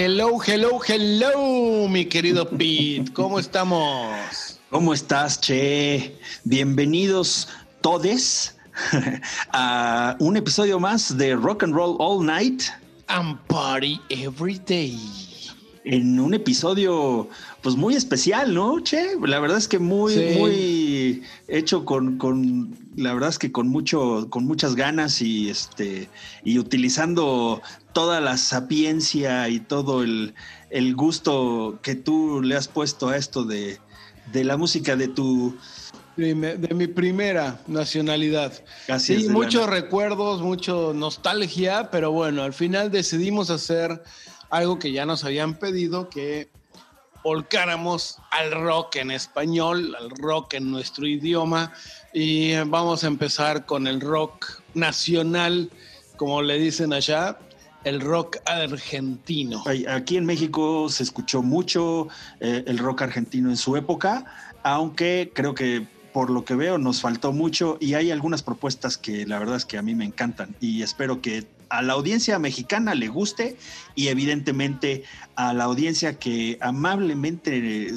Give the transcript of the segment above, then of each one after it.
Hello, hello, hello, mi querido Pete. ¿Cómo estamos? ¿Cómo estás, Che? Bienvenidos todes a un episodio más de Rock and Roll All Night. And Party Every Day. En un episodio, pues muy especial, ¿no, Che? La verdad es que muy, muy hecho con, con, la verdad es que con mucho, con muchas ganas y este, y utilizando toda la sapiencia y todo el, el gusto que tú le has puesto a esto de, de la música de tu de mi primera nacionalidad. Así sí, muchos recuerdos, mucho nostalgia, pero bueno, al final decidimos hacer algo que ya nos habían pedido, que volcáramos al rock en español, al rock en nuestro idioma, y vamos a empezar con el rock nacional, como le dicen allá, el rock argentino. Aquí en México se escuchó mucho eh, el rock argentino en su época, aunque creo que por lo que veo nos faltó mucho y hay algunas propuestas que la verdad es que a mí me encantan y espero que a la audiencia mexicana le guste y evidentemente a la audiencia que amablemente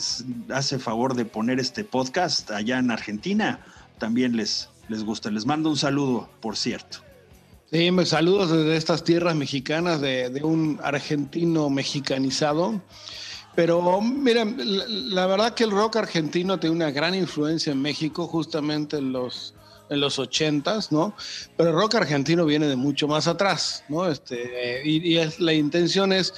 hace favor de poner este podcast allá en Argentina también les, les gusta. Les mando un saludo, por cierto. Sí, me saludos desde estas tierras mexicanas de, un argentino mexicanizado. Pero mira, la, verdad que el rock argentino tiene una gran influencia en México, justamente en los, en los 80 ¿no? Pero el rock argentino viene de mucho más atrás, ¿no? Este, y, la intención es,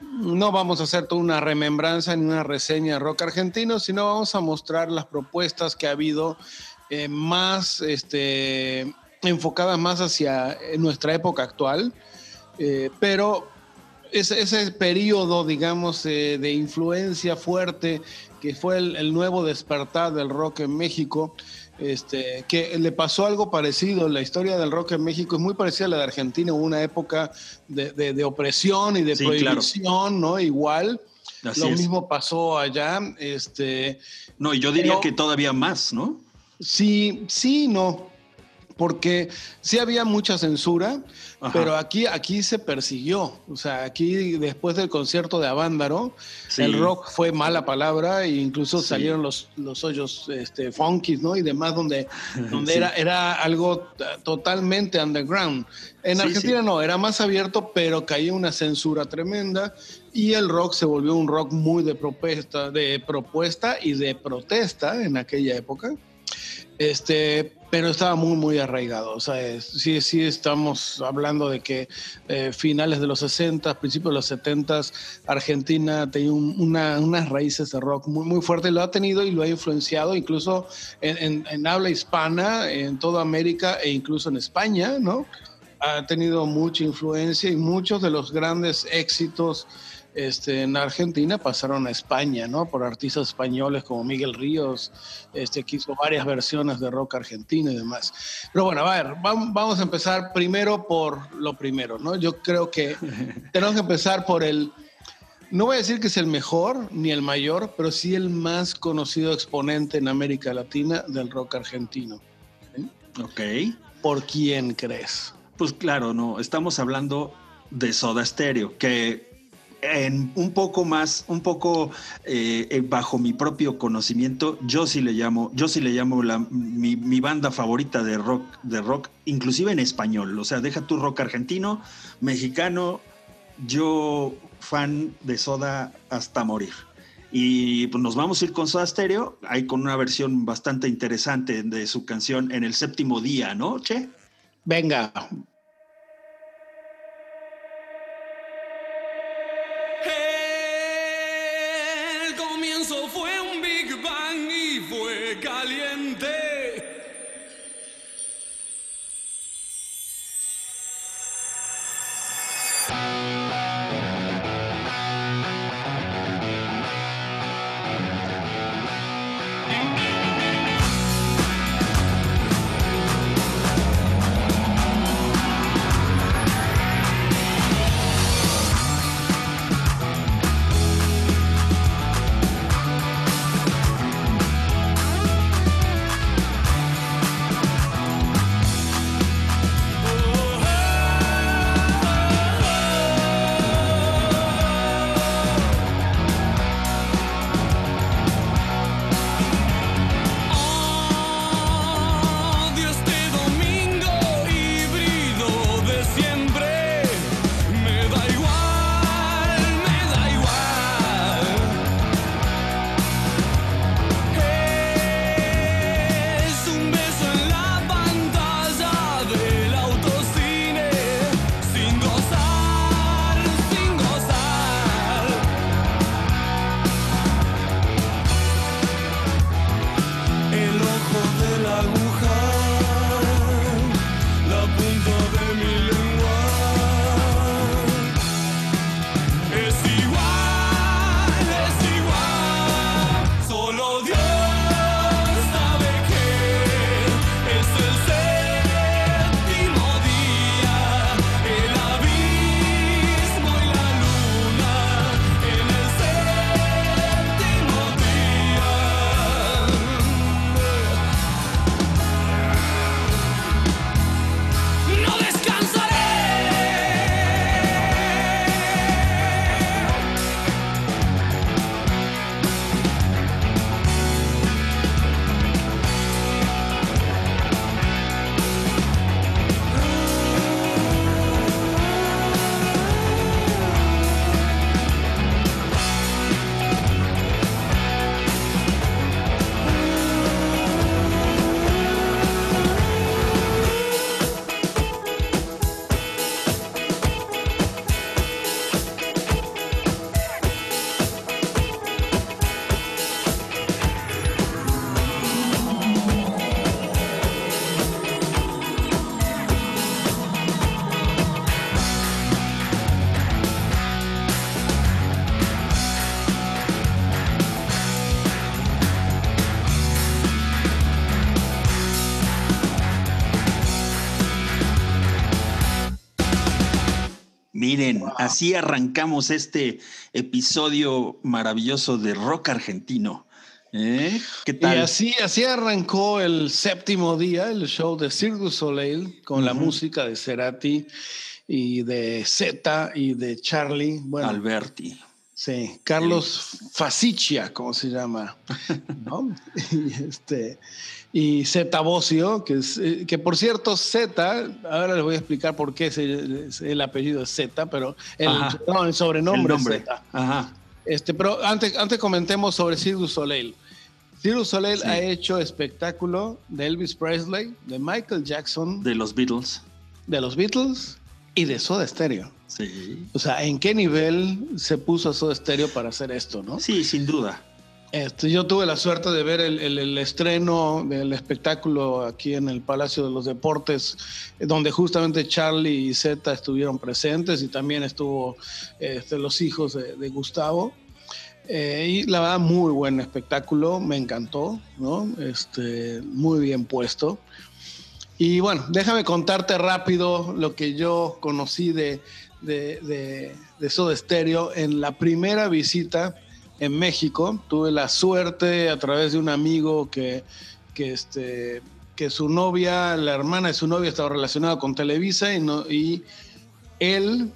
no vamos a hacer toda una remembranza ni una reseña de rock argentino, sino vamos a mostrar las propuestas que ha habido eh, más este, enfocadas más hacia nuestra época actual, eh, pero ese, ese periodo, digamos, eh, de influencia fuerte que fue el, nuevo despertar del rock en México, este, que le pasó algo parecido. La historia del rock en México es muy parecida a la de Argentina, hubo una época de, opresión y de prohibición, ¿no? Igual. Lo mismo pasó allá. Este, no, yo diría que todavía más, ¿no? Sí, sí, no porque sí había mucha censura, pero aquí, aquí se persiguió. O sea, aquí después del concierto de Avándaro, el rock fue mala palabra e incluso salieron los, los hoyos este, funky, ¿no? Y demás, donde, donde era, era algo totalmente underground. En Argentina no, era más abierto, pero caía una censura tremenda y el rock se volvió un rock muy de propuesta, de propuesta y de protesta en aquella época. Este, pero estaba muy, muy arraigado. O sea, sí, sí estamos hablando de que eh, finales de los 60, principios de los 70, Argentina tenía unas raíces de rock muy, muy fuertes, lo ha tenido y lo ha influenciado incluso en, en, habla hispana, en toda América e incluso en España, ¿no? Ha tenido mucha influencia y muchos de los grandes éxitos este, en Argentina pasaron a España, ¿no? Por artistas españoles como Miguel Ríos, este, que hizo varias versiones de rock argentino y demás. Pero bueno, a ver, vamos a empezar primero por lo primero, ¿no? Yo creo que tenemos que empezar por el, no voy a decir que es el mejor ni el mayor, pero sí el más conocido exponente en América Latina del rock argentino. Ok. ¿Por quién crees? Pues claro, no, estamos hablando de Soda Stereo, que un poco más, un poco eh, eh, bajo mi propio conocimiento, yo sí le llamo, yo sí le llamo la, mi, mi, banda favorita de rock, de rock, inclusive en español. O sea, deja tu rock argentino, mexicano, yo fan de Soda hasta morir. Y pues nos vamos a ir con Soda Stereo, ahí con una versión bastante interesante de su canción en el séptimo día, ¿no, Che? Venga, Así arrancamos este episodio maravilloso de rock argentino. ¿Eh? ¿Qué tal? Y así, así arrancó el séptimo día, el show de Cirque du Soleil, con la música de Cerati y de Zeta y de Charlie. Bueno, Alberti. Sí, Carlos Fasiccia, como se llama, ¿no? y este, y Zeta Bocio, que, es, eh, que por cierto, Zeta, ahora les voy a explicar por qué el apellido es Zeta, pero el, el sobrenombre es Zeta. Ajá. Este, pero antes, antes comentemos sobre Cirque Soleil. Cirque Soleil ha hecho espectáculo de Elvis Presley, de Michael Jackson, de los Beatles, de los Beatles y de Soda Stereo. Sí. O sea, ¿en qué nivel se puso Soda Stereo para hacer esto, no? Sí, sin duda. Este, yo tuve la suerte de ver el, estreno del espectáculo aquí en el Palacio de los Deportes, donde justamente Charlie y Zeta estuvieron presentes y también estuvo este, los hijos de, Gustavo. Eh, y la verdad, muy buen espectáculo, me encantó, ¿no? Este, muy bien puesto. Y bueno, déjame contarte rápido lo que yo conocí de, de, de, de Soda Stereo en la primera visita en México. Tuve la suerte a través de un amigo que, que, este, que su novia, la hermana de su novia estaba relacionada con Televisa y, no, y él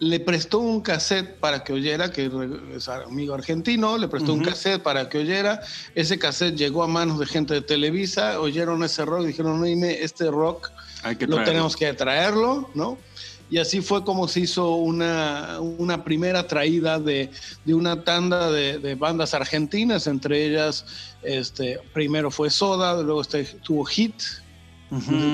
le prestó un cassette para que oyera, que es amigo argentino, le prestó un cassette para que oyera. Ese cassette llegó a manos de gente de Televisa, oyeron ese rock, dijeron, no, este rock Hay que lo tenemos que traerlo, ¿no? Y así fue como se hizo una, una primera traída de, de una tanda de, de, bandas argentinas, entre ellas, este, primero fue Soda, luego este, tuvo Hit,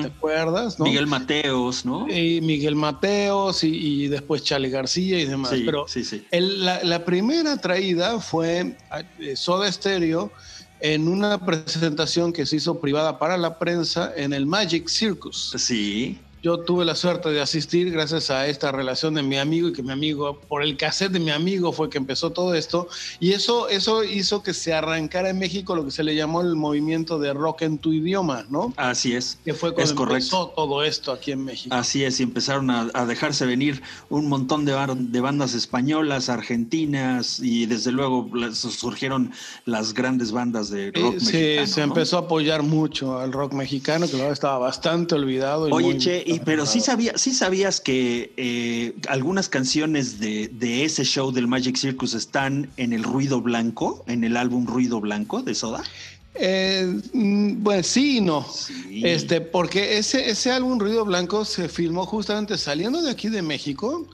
¿te acuerdas? Miguel Mateos, ¿no? Y Miguel Mateos y, después Charlie García y demás. Sí, Pero sí, sí. la, la, primera traída fue eh, Soda Stereo en una presentación que se hizo privada para la prensa en el Magic Circus. Sí. Yo tuve la suerte de asistir gracias a esta relación de mi amigo y que mi amigo, por el cassette de mi amigo fue que empezó todo esto. Y eso, eso hizo que se arrancara en México lo que se le llamó el movimiento de rock en tu idioma, ¿no? Así es. Que fue cuando empezó todo esto aquí en México. Así es, y empezaron a, dejarse venir un montón de, de, bandas españolas, argentinas, y desde luego surgieron las grandes bandas de rock sí, mexicano. Sí, se empezó a apoyar mucho al rock mexicano, que ahora estaba bastante olvidado. Y Oye, Che, pero sí, sabía, sí sabías que eh, algunas canciones de, de, ese show del Magic Circus están en el Ruido Blanco, en el álbum Ruido Blanco de Soda. Eh, mm, bueno, sí y no. Este, porque ese, ese álbum Ruido Blanco se filmó justamente saliendo de aquí de México,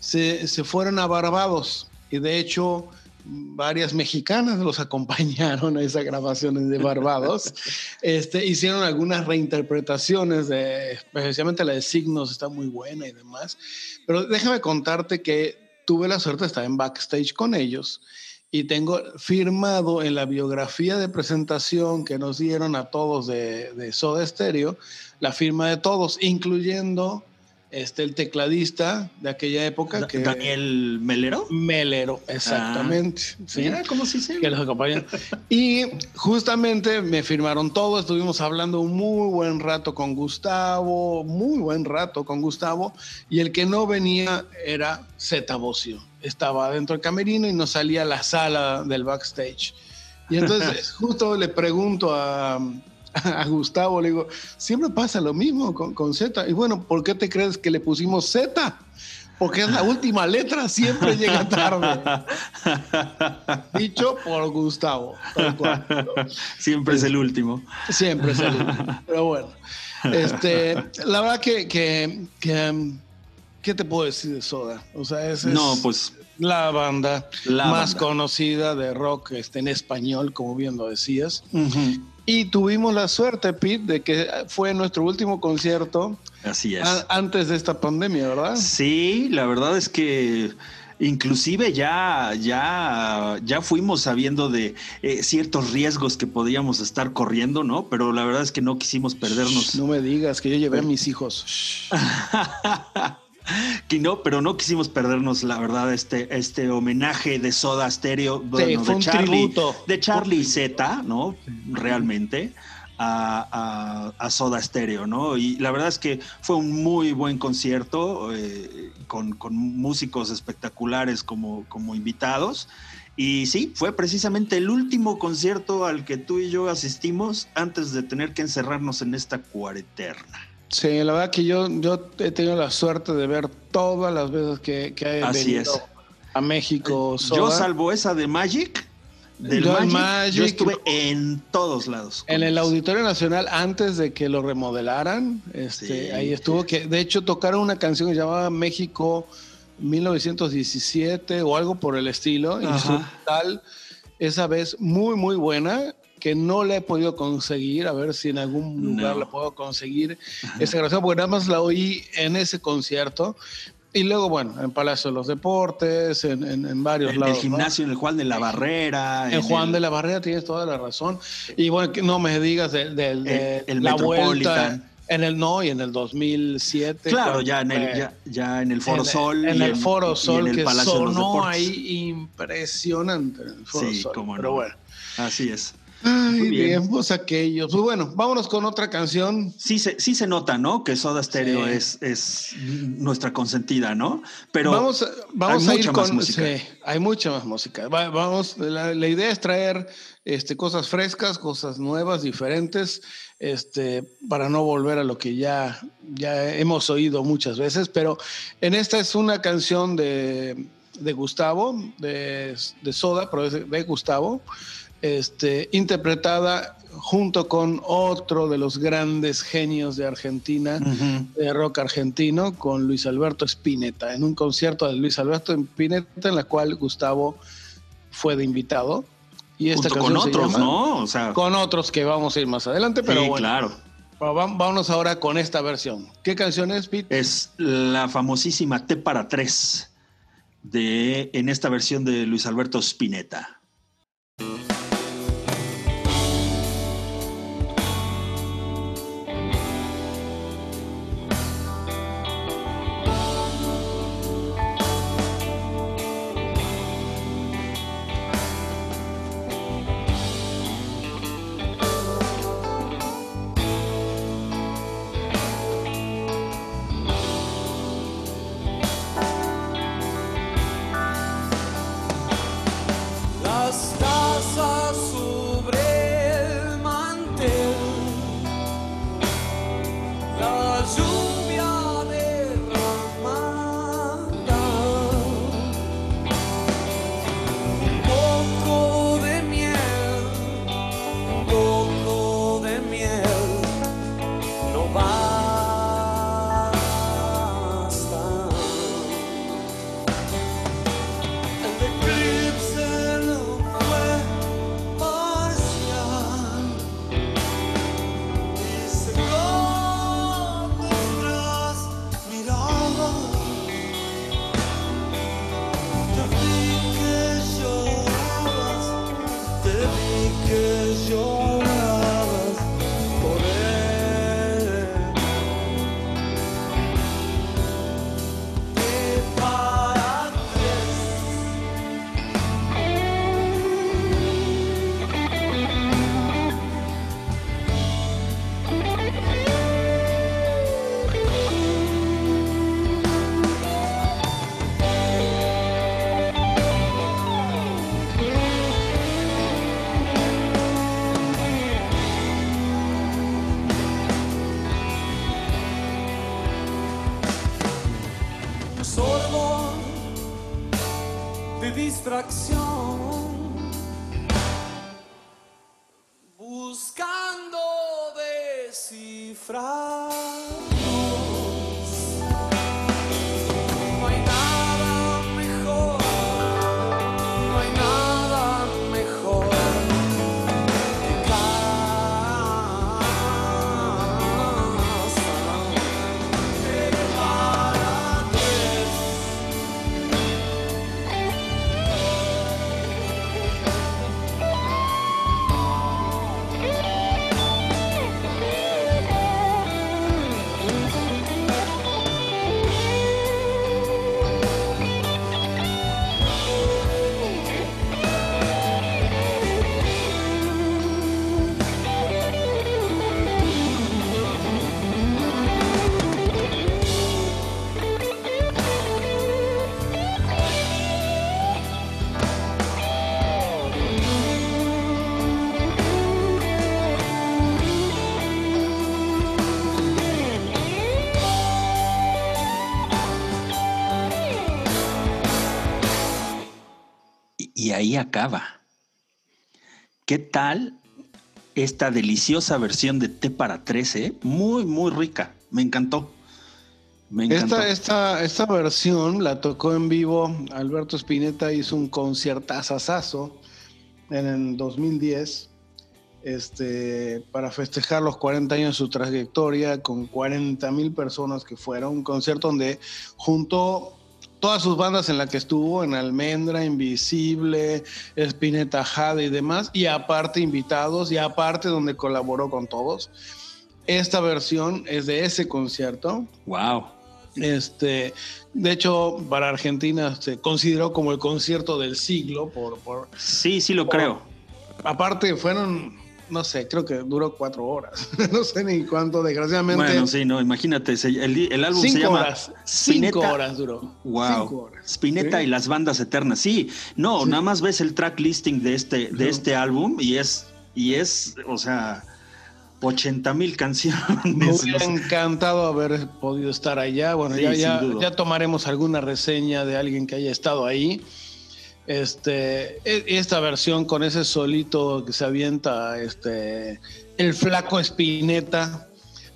se, se fueron a Barbados. Y de hecho, varias mexicanas los acompañaron a esas grabaciones de Barbados. este, hicieron algunas reinterpretaciones, de, especialmente la de Signos, está muy buena y demás. Pero déjame contarte que tuve la suerte de estar en backstage con ellos y tengo firmado en la biografía de presentación que nos dieron a todos de, de Soda Stereo, la firma de todos, incluyendo este, el tecladista de aquella época. Que, ¿Daniel Melero? Melero, exactamente. Ah, ¿sí? ¿cómo se dice? Que los acompañan. y justamente me firmaron todo, estuvimos hablando un muy buen rato con Gustavo, muy buen rato con Gustavo, y el que no venía era Zeta Bocio. Estaba dentro del camerino y no salía a la sala del backstage. Y entonces justo le pregunto a, a Gustavo, le digo, siempre pasa lo mismo con, con Z. Y bueno, ¿por qué te crees que le pusimos Z? Porque es la última letra, siempre llega tarde. Dicho por Gustavo. Siempre es el último. Siempre es el último. Pero bueno, este, la verdad que, que, que ¿qué te puedo decir de Soda? O sea, es, no, pues la banda más conocida de rock este, en español, como bien lo decías. Y tuvimos la suerte, Pete, de que fue nuestro último concierto. Así es. antes de esta pandemia, ¿verdad? Sí, la verdad es que inclusive ya, ya, ya fuimos sabiendo de eh, ciertos riesgos que podíamos estar corriendo, ¿no? Pero la verdad es que no quisimos perdernos. no me digas que yo llevé a mis hijos. que no, pero no quisimos perdernos, la verdad, este, este homenaje de Soda Stereo, de, Charlie, de Charlie Z, ¿no? Realmente. a, Soda Stereo, ¿no? Y la verdad es que fue un muy buen concierto eh, con, músicos espectaculares como, como invitados. Y sí, fue precisamente el último concierto al que tú y yo asistimos antes de tener que encerrarnos en esta cuareterna. Sí, la verdad que yo, yo he tenido la suerte de ver todas las veces que, que he Así venido es. a México. Yo salvo esa de Magic, del Magic, yo estuve en todos lados. En el Auditorio Nacional, antes de que lo remodelaran, este, ahí estuvo, que de hecho tocaron una canción que llamaba México 1917 o algo por el estilo, instrumental, esa vez muy, muy buena, que no la he podido conseguir, a ver si en algún lugar la puedo conseguir, esa grabación, porque nada más la oí en ese concierto, y luego, bueno, en Palacio de los Deportes, en, en, varios lados. En el gimnasio, en el Juan de la Barrera. En, Juan de la Barrera tienes toda la razón. Y bueno, no me digas de, de, el, la vuelta. En el no, y en el 2007. Claro, ya en, el, ya, en el Foro Sol. En el Foro Sol, que sonó ahí impresionante. sí, como no. Pero bueno. Así es. Ay, bien, pues aquellos. Pues bueno, vámonos con otra canción. Sí se, sí se nota, ¿no? Que Soda Stereo es, es nuestra consentida, ¿no? Pero vamos, vamos hay a ir con. Música. Sí, hay mucha más música. vamos, la, idea es traer este, cosas frescas, cosas nuevas, diferentes, este, para no volver a lo que ya, ya hemos oído muchas veces. Pero en esta es una canción de, de Gustavo, de, de Soda, pero de Gustavo este, interpretada junto con otro de los grandes genios de Argentina, de rock argentino, con Luis Alberto Spinetta, en un concierto de Luis Alberto Spinetta, en la cual Gustavo fue de invitado. Y esta con otros, ¿no? con otros que vamos a ir más adelante, pero bueno. claro. Vámonos ahora con esta versión. ¿Qué canción es, Pete? Es la famosísima T para tres de en esta versión de Luis Alberto Spinetta. yo. Ahí acaba. ¿Qué tal esta deliciosa versión de té para 13? Muy, muy rica. Me encantó. Me encantó. Esta, esta, versión la tocó en vivo. Alberto Spinetta hizo un conciertazazazo en el 2010 este, para festejar los 40 años de su trayectoria con 40 mil personas que fueron. Un concierto donde juntó todas sus bandas en las que estuvo, en Almendra, Invisible, Spinetta Jade y demás, y aparte invitados, y aparte donde colaboró con todos. Esta versión es de ese concierto. ¡Wow! Este, de hecho, para Argentina se consideró como el concierto del siglo por... por sí, sí lo creo. Aparte, fueron no sé, creo que duró cuatro horas. no sé ni cuánto, desgraciadamente. Bueno, sí, no, imagínate, el, álbum se llama. Horas, cinco horas duró. Wow. Spinetta y las bandas eternas. Sí, no, nada más ves el track listing de este, de este álbum y es, y es, o sea. 80 mil canciones. Me hubiera encantado haber podido estar allá. Bueno, ya, ya, ya tomaremos alguna reseña de alguien que haya estado ahí. Este, e, esta versión con ese solito que se avienta, este, el flaco Espineta.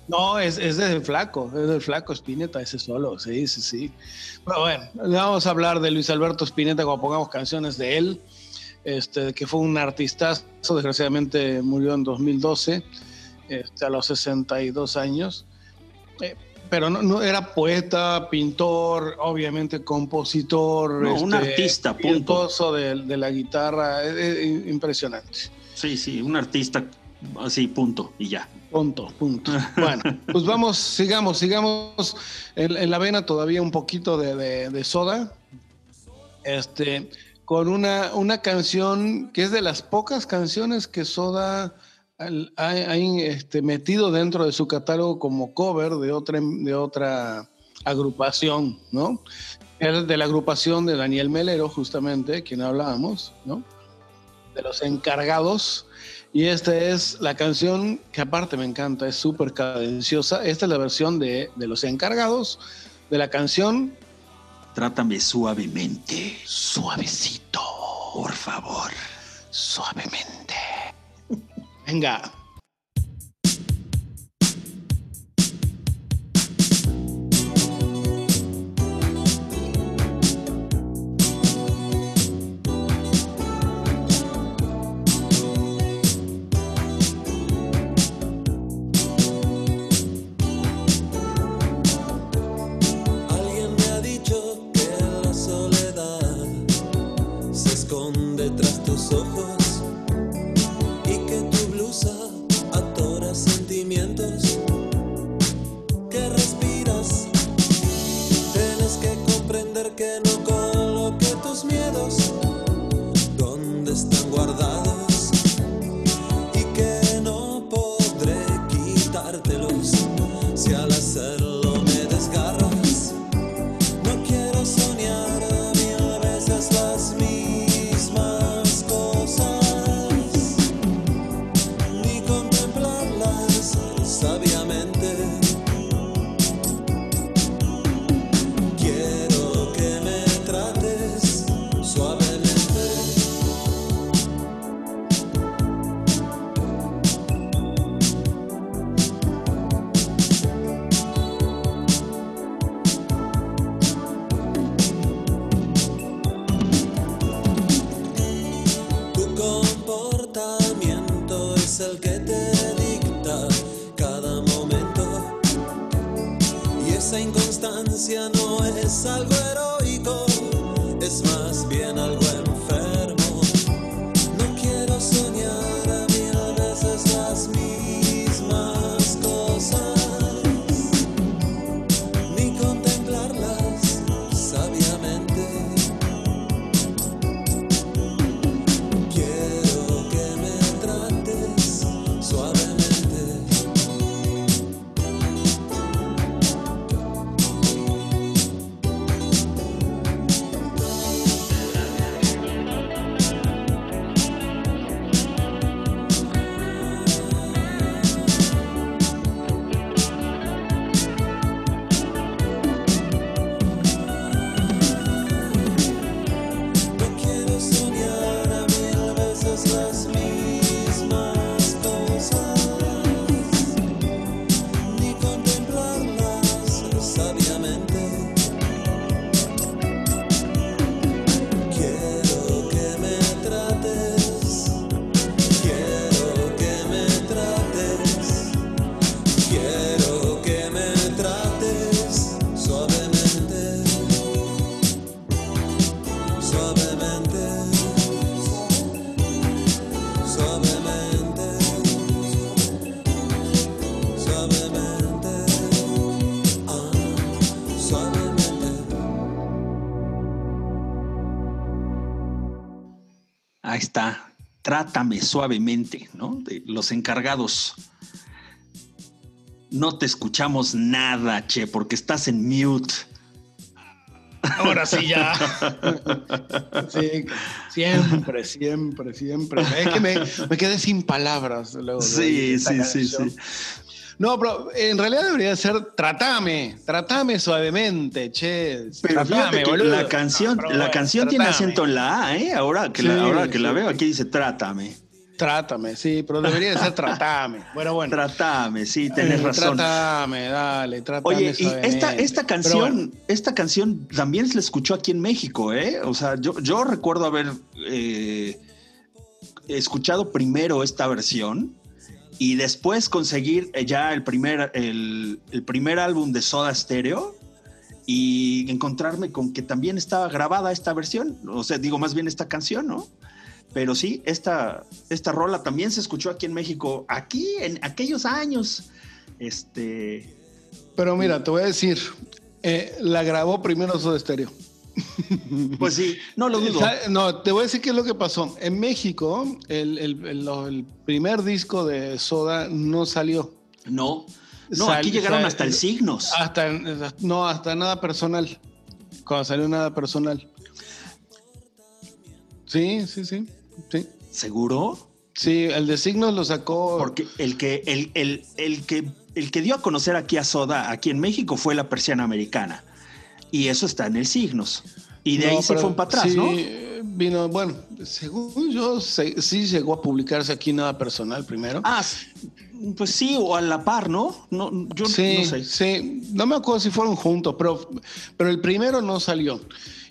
No, es, es del flaco, es del flaco Espineta, ese solo, sí, sí, sí. Pero bueno, vamos a hablar de Luis Alberto Espineta cuando pongamos canciones de él, este, que fue un artistazo, desgraciadamente murió en 2012, este, a los 62 años. Eh, pero no, era poeta, pintor, obviamente compositor. No, un este, artista, punto. De, de la guitarra, impresionante. Sí, sí, un artista así, punto, y ya. Punto, punto. Bueno, pues vamos, sigamos, sigamos en, la vena todavía un poquito de, de, soda. Este, con una, una canción que es de las pocas canciones que Soda hay, este, metido dentro de su catálogo como cover de otra, agrupación, ¿no? Es de la agrupación de Daniel Melero, justamente, quien hablábamos, ¿no? De los encargados. Y esta es la canción que aparte me encanta, es súper cadenciosa. Esta es la versión de, de los encargados de la canción. Trátame suavemente. Suavecito. Por favor. Suavemente. Venga. Trátame suavemente, ¿no? De los encargados. No te escuchamos nada, che, porque estás en mute. Ahora sí ya. Sí, siempre, siempre, siempre. Es que me, me quedé sin palabras. Luego sí, sí, sí, sí. No, pero en realidad debería ser tratame, tratame suavemente, che. Pero la canción, la canción tiene acento en la A, ¿eh? Ahora que, la, ahora que la veo, aquí dice trátame. Trátame, sí, pero debería ser tratame. Bueno, bueno. Tratame, sí, tenés razón. Trátame, dale, trátame. Oye, y esta, esta canción, esta canción también se la escuchó aquí en México, ¿eh? O sea, yo, yo recuerdo haber eh, escuchado primero esta versión y después conseguir eh, ya el primer, el, primer álbum de Soda Stereo y encontrarme con que también estaba grabada esta versión, o sea, digo más bien esta canción, ¿no? Pero sí, esta, esta rola también se escuchó aquí en México, aquí en aquellos años. Este. Pero mira, te voy a decir, eh, la grabó primero Soda Stereo. Pues sí, no lo dudo. No, te voy a decir qué es lo que pasó. En México, el, primer disco de Soda no salió. No. No, aquí llegaron hasta el Signos. Hasta, no, hasta nada personal. Cuando salió nada personal. Sí, sí, sí. sí. ¿Seguro? Sí, el de Signos lo sacó. Porque el que, el, el, que, el que dio a conocer aquí a Soda, aquí en México, fue la persiana americana. Y eso está en el signos. Y de ahí se fue para atrás, ¿no? Vino, bueno, según yo, sí llegó a publicarse aquí nada personal primero. Ah, pues sí, o a la par, ¿no? no yo sí, no sé. Sí, no me acuerdo si fueron juntos, pero, pero el primero no salió.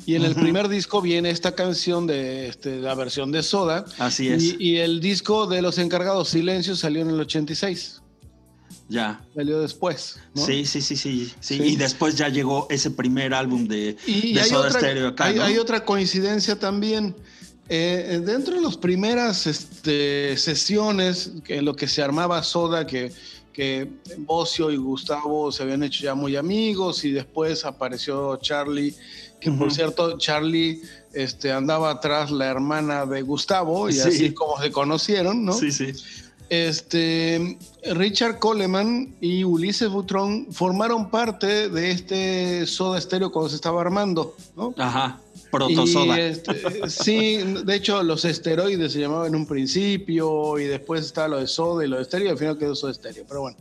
Y en el primer disco viene esta canción de este, la versión de Soda. Así es. Y, y, el disco de los encargados Silencio salió en el 86. Ya. Salió después. Sí, sí, sí, sí, sí, Y después ya llegó ese primer álbum de, y hay Soda otra, Stereo acá. Hay, otra coincidencia también. Eh, dentro de las primeras este, sesiones, en lo que se armaba Soda, que, que Bocio y Gustavo se habían hecho ya muy amigos, y después apareció Charlie, que por cierto, Charlie este, andaba atrás la hermana de Gustavo, y así como se conocieron, ¿no? Sí, sí. Este, Richard Coleman y Ulises Butrón formaron parte de este Soda Stereo cuando se estaba armando, ¿no? Ajá, protosoda. Este, sí, de hecho los esteroides se llamaban en un principio y después estaba lo de Soda y lo de Stereo y al final quedó Soda Stereo, pero bueno.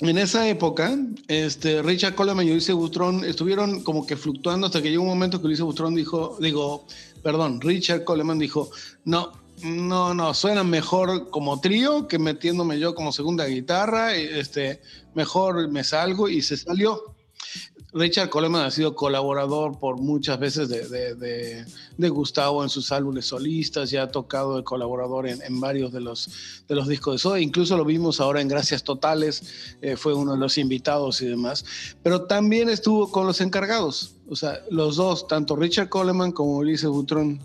En esa época, este, Richard Coleman y Ulises Butrón estuvieron como que fluctuando hasta que llegó un momento que Ulises Butrón dijo, digo, perdón, Richard Coleman dijo, no, no, no, suena mejor como trío que metiéndome yo como segunda guitarra. Este, mejor me salgo y se salió. Richard Coleman ha sido colaborador por muchas veces de, Gustavo en sus álbumes solistas, ya ha tocado de colaborador en, varios de los, de los discos de Soda, incluso lo vimos ahora en Gracias Totales, eh, fue uno de los invitados y demás, pero también estuvo con los encargados, o sea, los dos, tanto Richard Coleman como Ulises Butrón,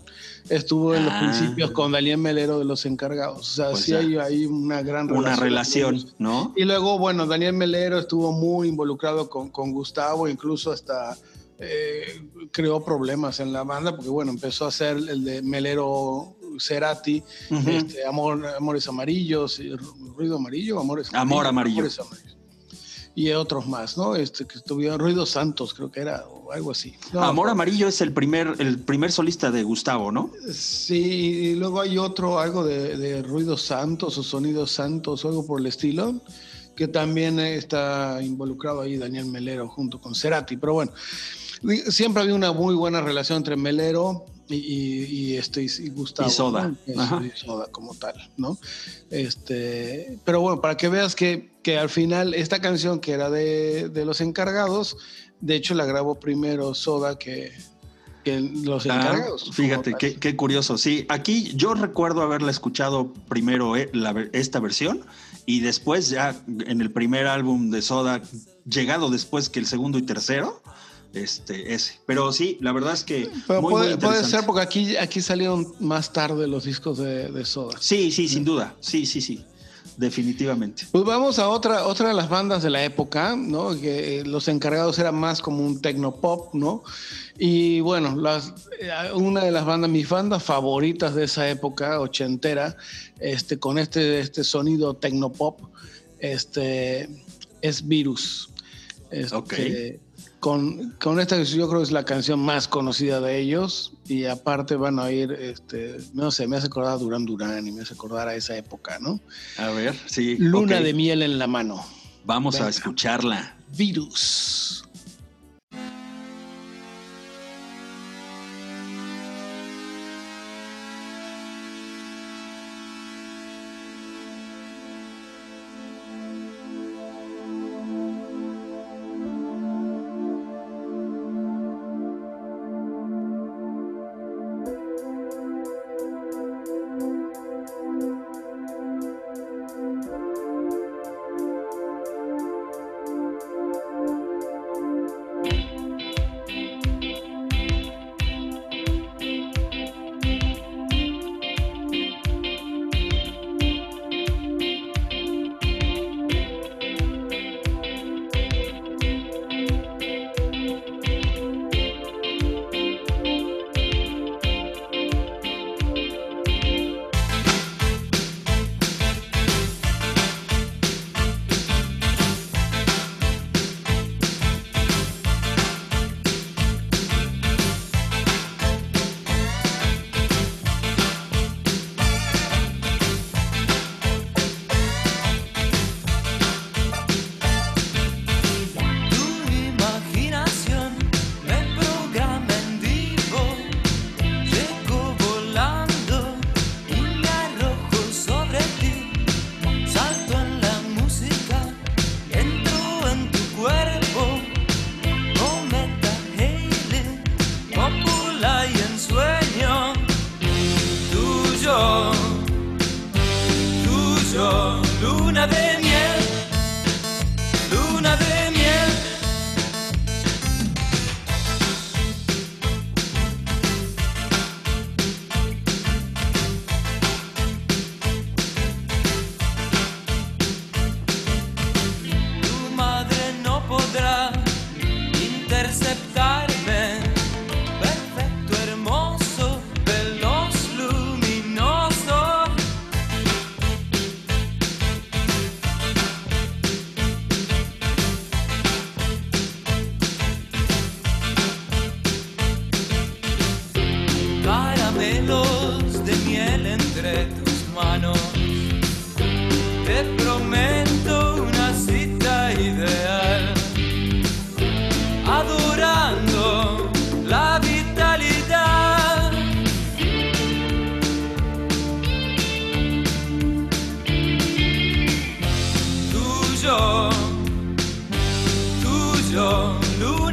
estuvo en los ah. principios con Daniel Melero de los encargados. O sea, pues sí hay, una gran relación. Una relación, ¿no? Y luego, bueno, Daniel Melero estuvo muy involucrado con, con Gustavo, incluso hasta eh, creó problemas en la banda, porque bueno, empezó a hacer el de Melero Cerati, este, Amor, Amores Amarillos, Ruido Amarillo, Amores Amor Amarillo. Amores Amarillos y otros más, ¿no? Este, que tuvieron Ruido Santos, creo que era, o algo así. Amor Amarillo es el primer, el primer solista de Gustavo, ¿no? Sí, y luego hay otro, algo de, de Ruido Santos o Sonidos Santos o algo por el estilo, que también está involucrado ahí Daniel Melero junto con Cerati, pero bueno, siempre había una muy buena relación entre Melero y, este, y Gustavo. Y Soda. Soda como tal, ¿no? Este, pero bueno, para que veas que, que al final esta canción que era de, de, los encargados, de hecho la grabó primero Soda que, que los ah, encargados. fíjate, qué, qué, curioso. Sí, aquí yo recuerdo haberla escuchado primero eh, la, esta versión y después ya en el primer álbum de Soda, llegado después que el segundo y tercero este, ese. Pero sí, la verdad es que. puede, ser porque aquí, aquí salieron más tarde los discos de, Soda. Sí, sí, sin duda. Sí, sí, sí. definitivamente. Pues vamos a otra, otra de las bandas de la época, ¿no? Que eh, los encargados eran más como un tecnopop, ¿no? Y bueno, las, eh, una de las bandas, mis bandas favoritas de esa época, ochentera, este, con este, este sonido tecnopop, este, es Virus. Este, con, con, esta yo creo que es la canción más conocida de ellos y aparte van a ir, este, no sé, me hace acordar a Durán Durán y me hace acordar a esa época, ¿no? A ver, sí. Luna de miel en la mano. Vamos a escucharla. Virus.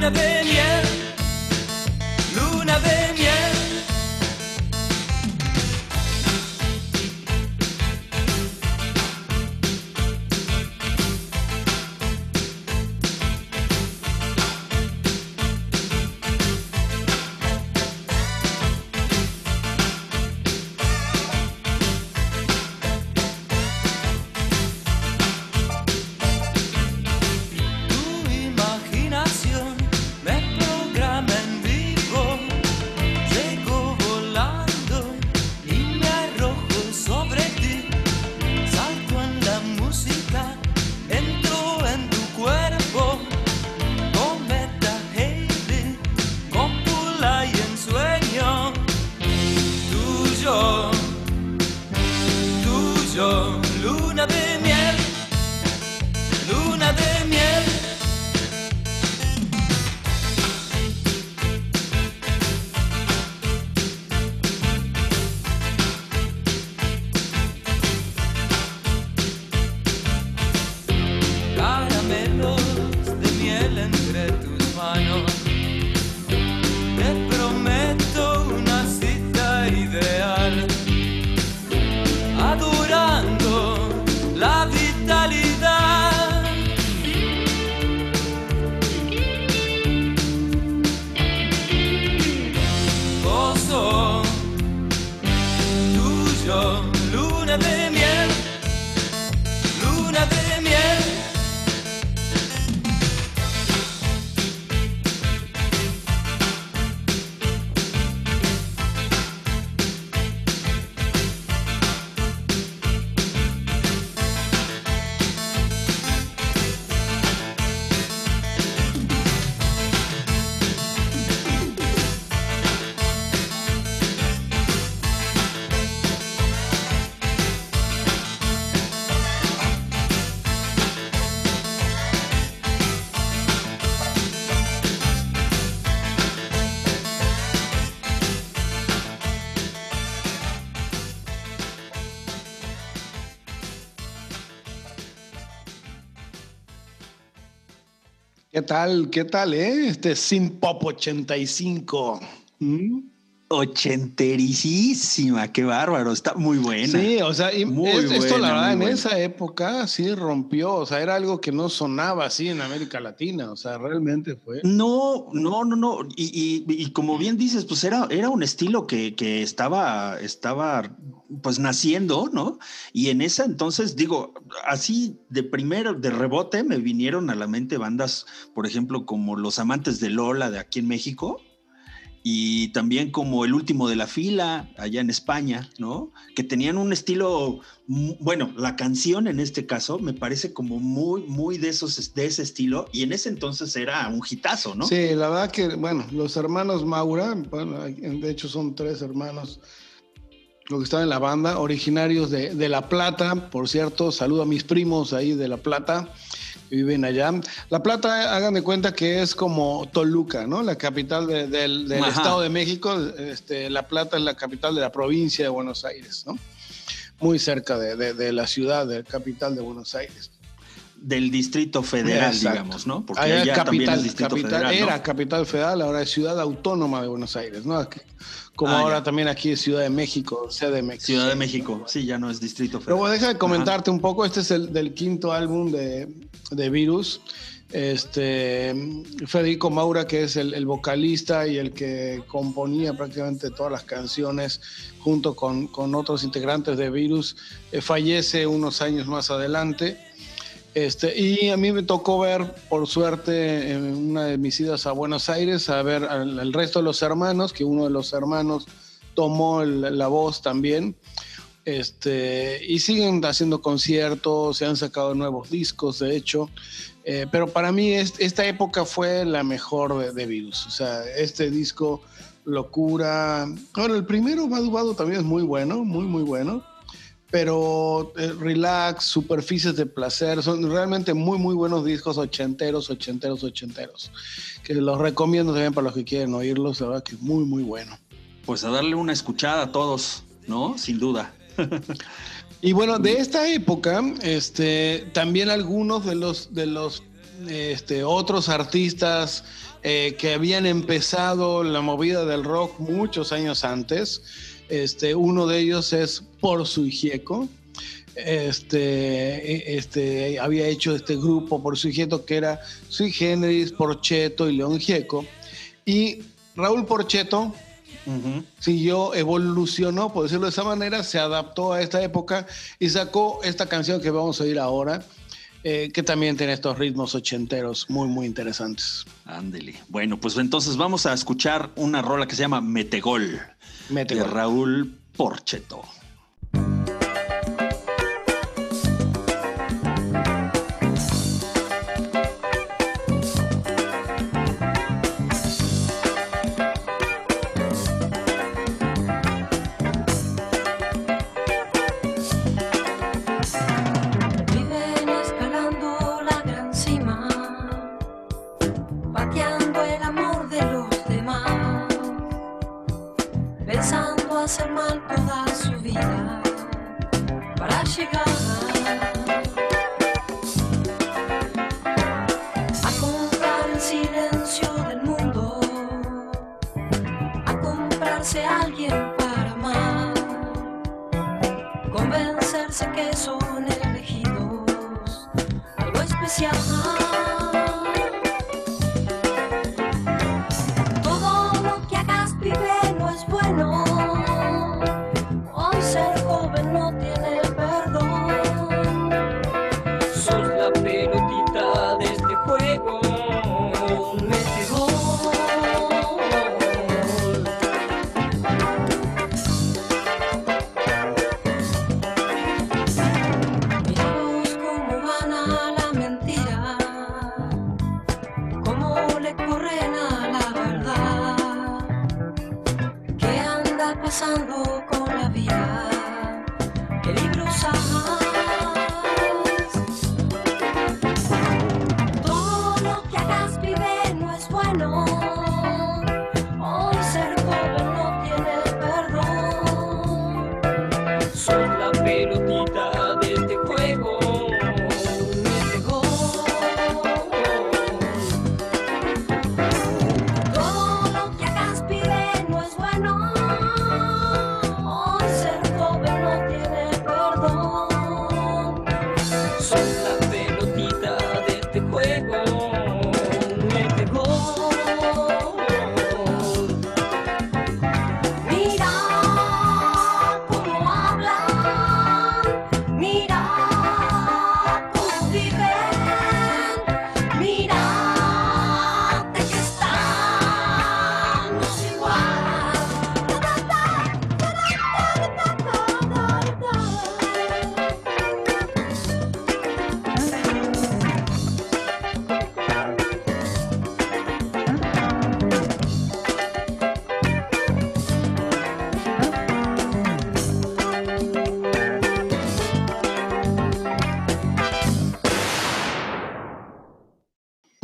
have been. Tal? ¿Qué tal, eh? Este Sin Pop 85. ¿Mm? Ochenterísima, qué bárbaro, está muy buena. Sí, o sea, esto la verdad en esa época sí rompió, o sea, era algo que no sonaba así en América Latina, o sea, realmente fue. No, no, no, no, y, como bien dices, pues era, era un estilo que, que, estaba, estaba pues naciendo, ¿no? Y en esa entonces, digo, así de primero, de rebote, me vinieron a la mente bandas, por ejemplo, como Los Amantes de Lola de aquí en México y también como el último de la fila allá en España, ¿no? Que tenían un estilo, bueno, la canción en este caso me parece como muy, muy de esos, de ese estilo y en ese entonces era un hitazo, ¿no? Sí, la verdad que, bueno, los hermanos Maura, bueno, de hecho son tres hermanos los que están en la banda, originarios de, de La Plata, por cierto, saludo a mis primos ahí de La Plata viven allá. La Plata, hagan de cuenta que es como Toluca, ¿no? La capital del, Estado de México. Este, la Plata es la capital de la provincia de Buenos Aires, ¿no? Muy cerca de, la ciudad, de capital de Buenos Aires del Distrito Federal, digamos, ¿no? Porque allá, capital, federal, era capital federal, ahora es Ciudad Autónoma de Buenos Aires, ¿no? Como ah, ahora también aquí es Ciudad de México, sede de México. Ciudad de México, sí, ya no es Distrito Federal. Pero bueno, deja de comentarte un poco, este es el del quinto álbum de, de Virus. Este, Federico Maura, que es el, vocalista y el que componía prácticamente todas las canciones junto con, con otros integrantes de Virus, eh, fallece unos años más adelante. Este, y a mí me tocó ver, por suerte, en una de mis idas a Buenos Aires, a ver al, resto de los hermanos, que uno de los hermanos tomó la voz también. Este, y siguen haciendo conciertos, se han sacado nuevos discos, de hecho. Eh, pero para mí esta época fue la mejor de, Virus. O sea, este disco, Locura. Bueno, el primero, Badu también es muy bueno, muy, muy bueno. Pero eh, Relax, Superficies de Placer, son realmente muy, muy buenos discos ochenteros, ochenteros, ochenteros. Que los recomiendo también para los que quieren oírlos, la verdad que es muy, muy bueno. Pues a darle una escuchada a todos, ¿no? Sin duda. y bueno, de esta época, este, también algunos de los, de los este, otros artistas eh, que habían empezado la movida del rock muchos años antes. Este, uno de ellos es Por su Gieco. Este, e, este, había hecho este grupo Por su Gieco que era Sui Generis, Porcheto y León Gieco. Y Raúl Porcheto Siguió, evolucionó, por decirlo de esa manera, se adaptó a esta época y sacó esta canción que vamos a oír ahora, eh, que también tiene estos ritmos ochenteros muy, muy interesantes. Ándele. Bueno, pues entonces vamos a escuchar una rola que se llama Metegol, Metegol. de Raúl Porcheto.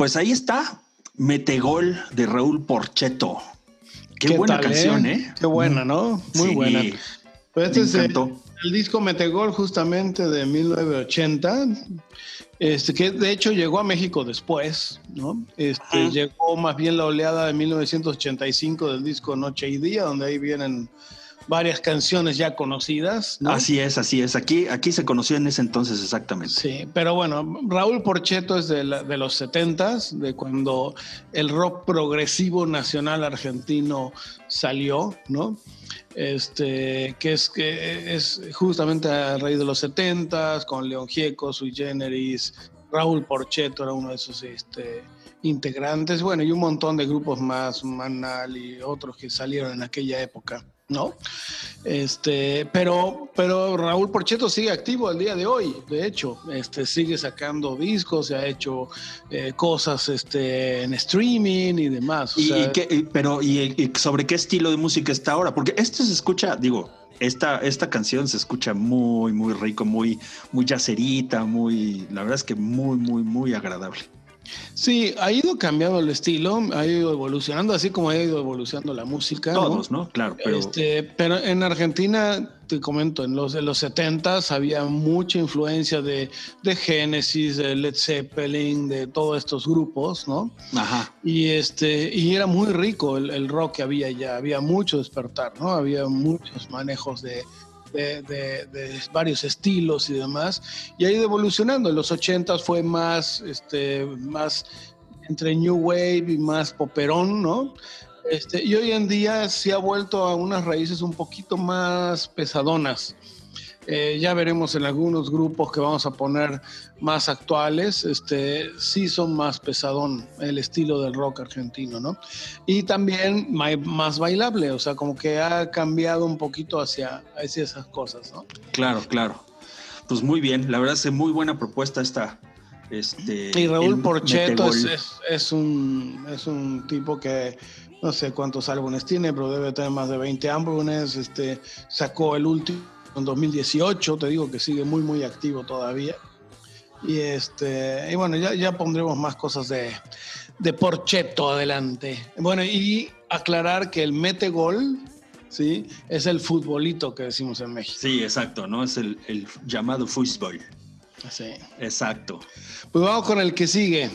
Pues ahí está, Metegol de Raúl Porcheto. Qué, buena eh? canción, ¿eh? Qué buena, ¿no? Muy buena. Pues este es el, disco Metegol justamente de 1980, este, que de hecho llegó a México después, ¿no? Este, llegó más bien la oleada de 1985 del disco Noche y Día, donde ahí vienen varias canciones ya conocidas. Así es, así es. Aquí, aquí se conoció en ese entonces exactamente. Sí, pero bueno, Raúl Porcheto es de, de los setentas, de cuando el rock progresivo nacional argentino salió, ¿no? Este, que es que es justamente a raíz de los setentas, con León Gieco, Sui Generis, Raúl Porcheto era uno de esos este, integrantes, bueno, y un montón de grupos más, Manal y otros que salieron en aquella época. ¿No? Este, pero, pero Raúl Porcheto sigue activo al día de hoy, de hecho, este, sigue sacando discos, se ha hecho eh, cosas este, en streaming y demás. ¿Y, pero, ¿y, sobre qué estilo de música está ahora? Porque esto se escucha, digo, esta, esta canción se escucha muy, muy rico, muy, muy yacerita, muy, la verdad es que muy, muy, muy agradable. Sí, ha ido cambiando el estilo, ha ido evolucionando, así como ha ido evolucionando la música. Todos, ¿no? Claro, pero... Este, pero en Argentina, te comento, en los de los 70 había mucha influencia de, de Genesis, de Led Zeppelin, de todos estos grupos, ¿no? Ajá. Y, este, y era muy rico el, el rock que había ya, había mucho despertar, ¿no? Había muchos manejos de de, varios estilos y demás, y ha ido evolucionando. En los 80 fue más, este, más entre New Wave y más poperón, ¿no? Este, y hoy en día se ha vuelto a unas raíces un poquito más pesadonas. Eh, ya veremos en algunos grupos que vamos a poner más actuales, este, sí son más pesadón el estilo del rock argentino, ¿no? Y también más bailable, o sea, como que ha cambiado un poquito hacia, hacia esas cosas, ¿no? Claro, claro. Pues muy bien, la verdad es muy buena propuesta esta. Este, y Raúl Porcheto es, es, un, es un tipo que no sé cuántos álbumes tiene, pero debe tener más de 20 álbumes. Este, sacó el último en 2018, te digo que sigue muy, muy activo todavía. Y, este, y bueno, ya, ya pondremos más cosas de, de Porcheto adelante. Bueno, y aclarar que el mete gol, ¿sí? Es el futbolito que decimos en México. Sí, exacto, ¿no? Es el, el llamado fútbol. Sí. Exacto. Pues vamos con el que sigue,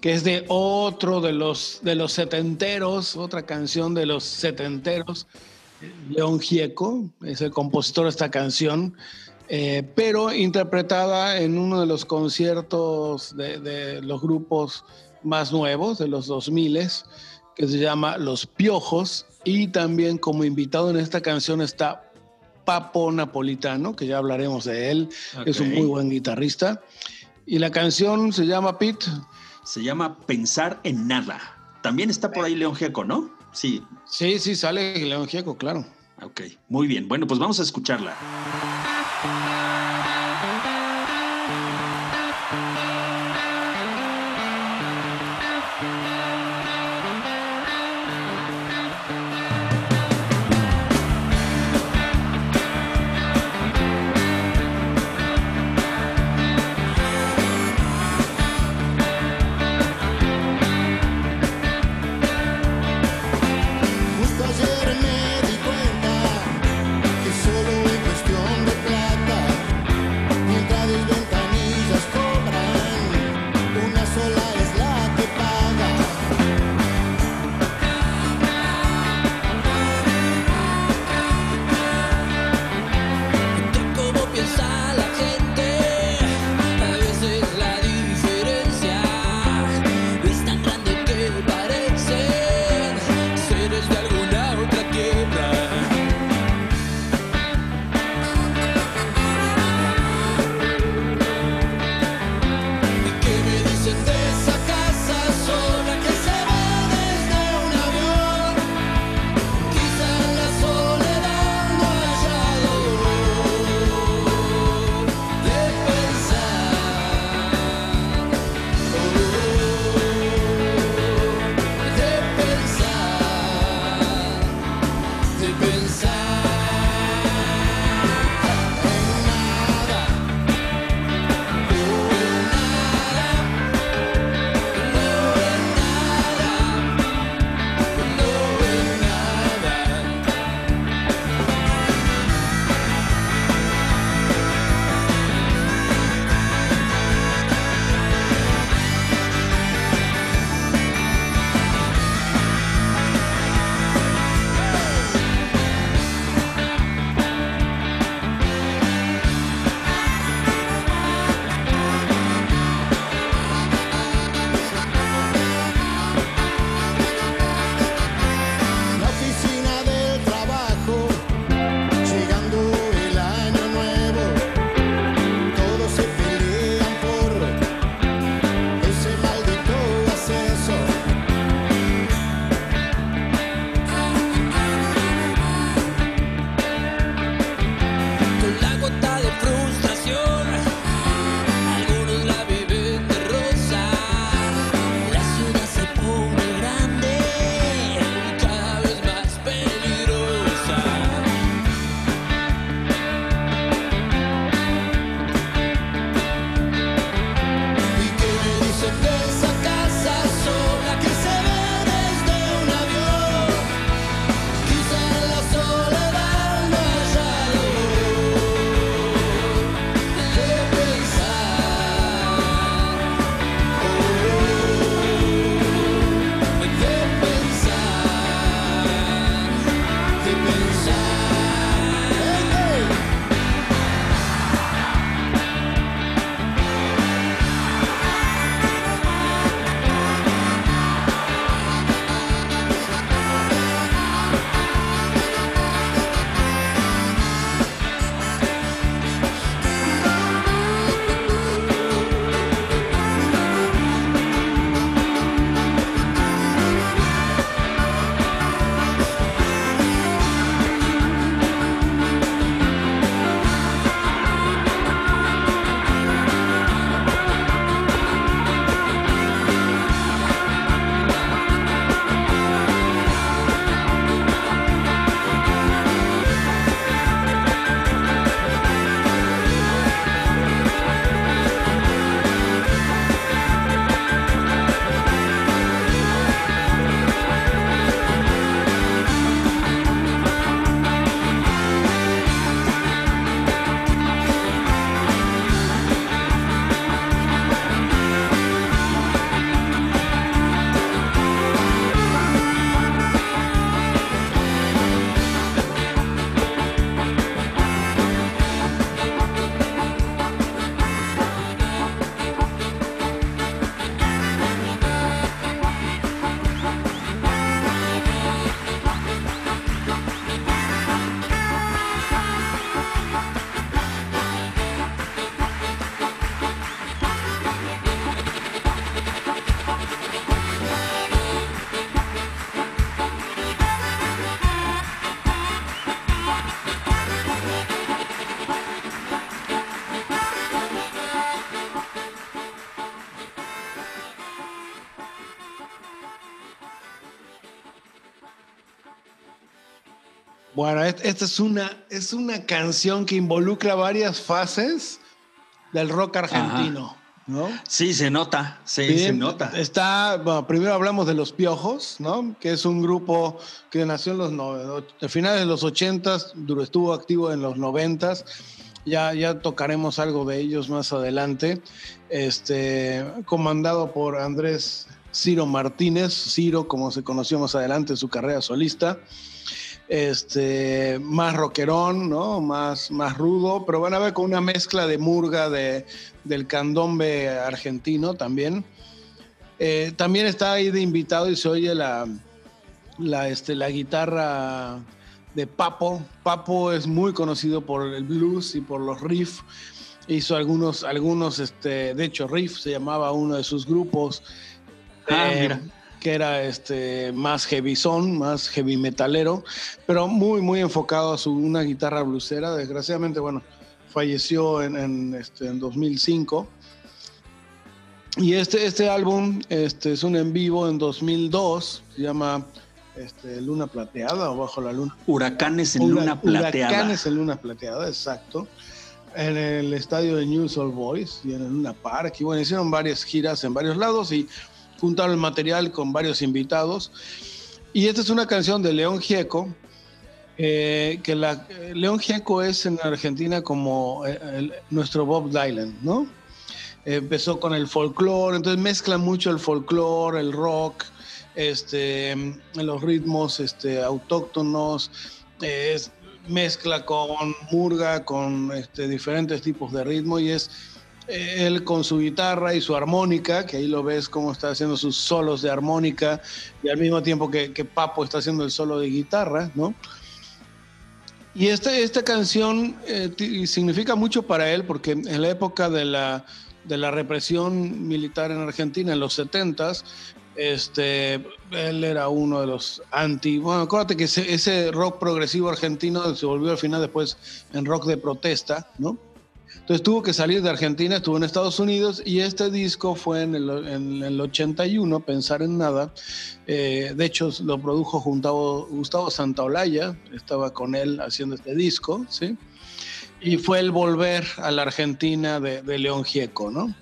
que es de otro de los, de los setenteros, otra canción de los setenteros, León Gieco, es el compositor de esta canción, eh, pero interpretada en uno de los conciertos de, los grupos más nuevos, de los 2000, que se llama Los Piojos, y también como invitado en esta canción está Papo Napolitano, que ya hablaremos de él, es un muy buen guitarrista. Y la canción se llama Pete. Se llama Pensar en Nada. También está por ahí León Gieco, ¿no? Sí. Sí, sí, sale León Gieco, claro. Ok, muy bien. Bueno, pues vamos a escucharla. Esta es una, es una canción que involucra varias fases del rock argentino. ¿No? Sí, se nota, sí, se nota. Está, bueno, primero hablamos de Los Piojos, ¿no? Que es un grupo que nació en los no, finales de los 80 estuvo activo en los 90 ya, ya tocaremos algo de ellos más adelante. Este, comandado por Andrés Ciro Martínez, Ciro, como se conoció más adelante en su carrera solista. Este, más rockerón, ¿no? Más, más rudo, pero van a ver con una mezcla de murga de, del candombe argentino también. Eh, también está ahí de invitado y se oye la, la, este, la guitarra de Papo. Papo es muy conocido por el blues y por los riffs. Hizo algunos, algunos, este, de hecho, Riff se llamaba uno de sus grupos. Ah, eh, que era este, más heavy son, más heavy metalero, pero muy, muy enfocado a su una guitarra bluesera. Desgraciadamente, bueno, falleció en, en, este, en 2005. Y este, este álbum este, es un en vivo en 2002, se llama este, Luna Plateada o Bajo la Luna. Huracanes en Luna Plateada. Huracanes en Luna Plateada, exacto. En el estadio de News All Boys y en Luna Park. Y bueno, hicieron varias giras en varios lados y juntaron el material con varios invitados. Y esta es una canción de León Gieco, eh, que la, León Gieco es en Argentina como eh, nuestro Bob Dylan, ¿no? empezó con el folclore, entonces mezcla mucho el folclore, el rock, este, los ritmos este, autóctonos, mezcla con murga, con este, diferentes tipos de ritmo y es eh, él con su guitarra y su armónica, que ahí lo ves cómo está haciendo sus solos de armónica y al mismo tiempo que, Papo está haciendo el solo de guitarra, ¿no? Y esta, esta canción eh, significa mucho para él porque en la época de la, de la represión militar en Argentina, en los 70s, este, él era uno de los anti. Bueno, acuérdate que ese, rock progresivo argentino se volvió al final después en rock de protesta, ¿no? Entonces tuvo que salir de Argentina, estuvo en Estados Unidos y este disco fue en el, en el 81, Pensar en Nada. Eh, de hecho, lo produjo Gustavo, Gustavo Santaolalla, estaba con él haciendo este disco, ¿sí? Y fue el volver a la Argentina de, de León Gieco, ¿no?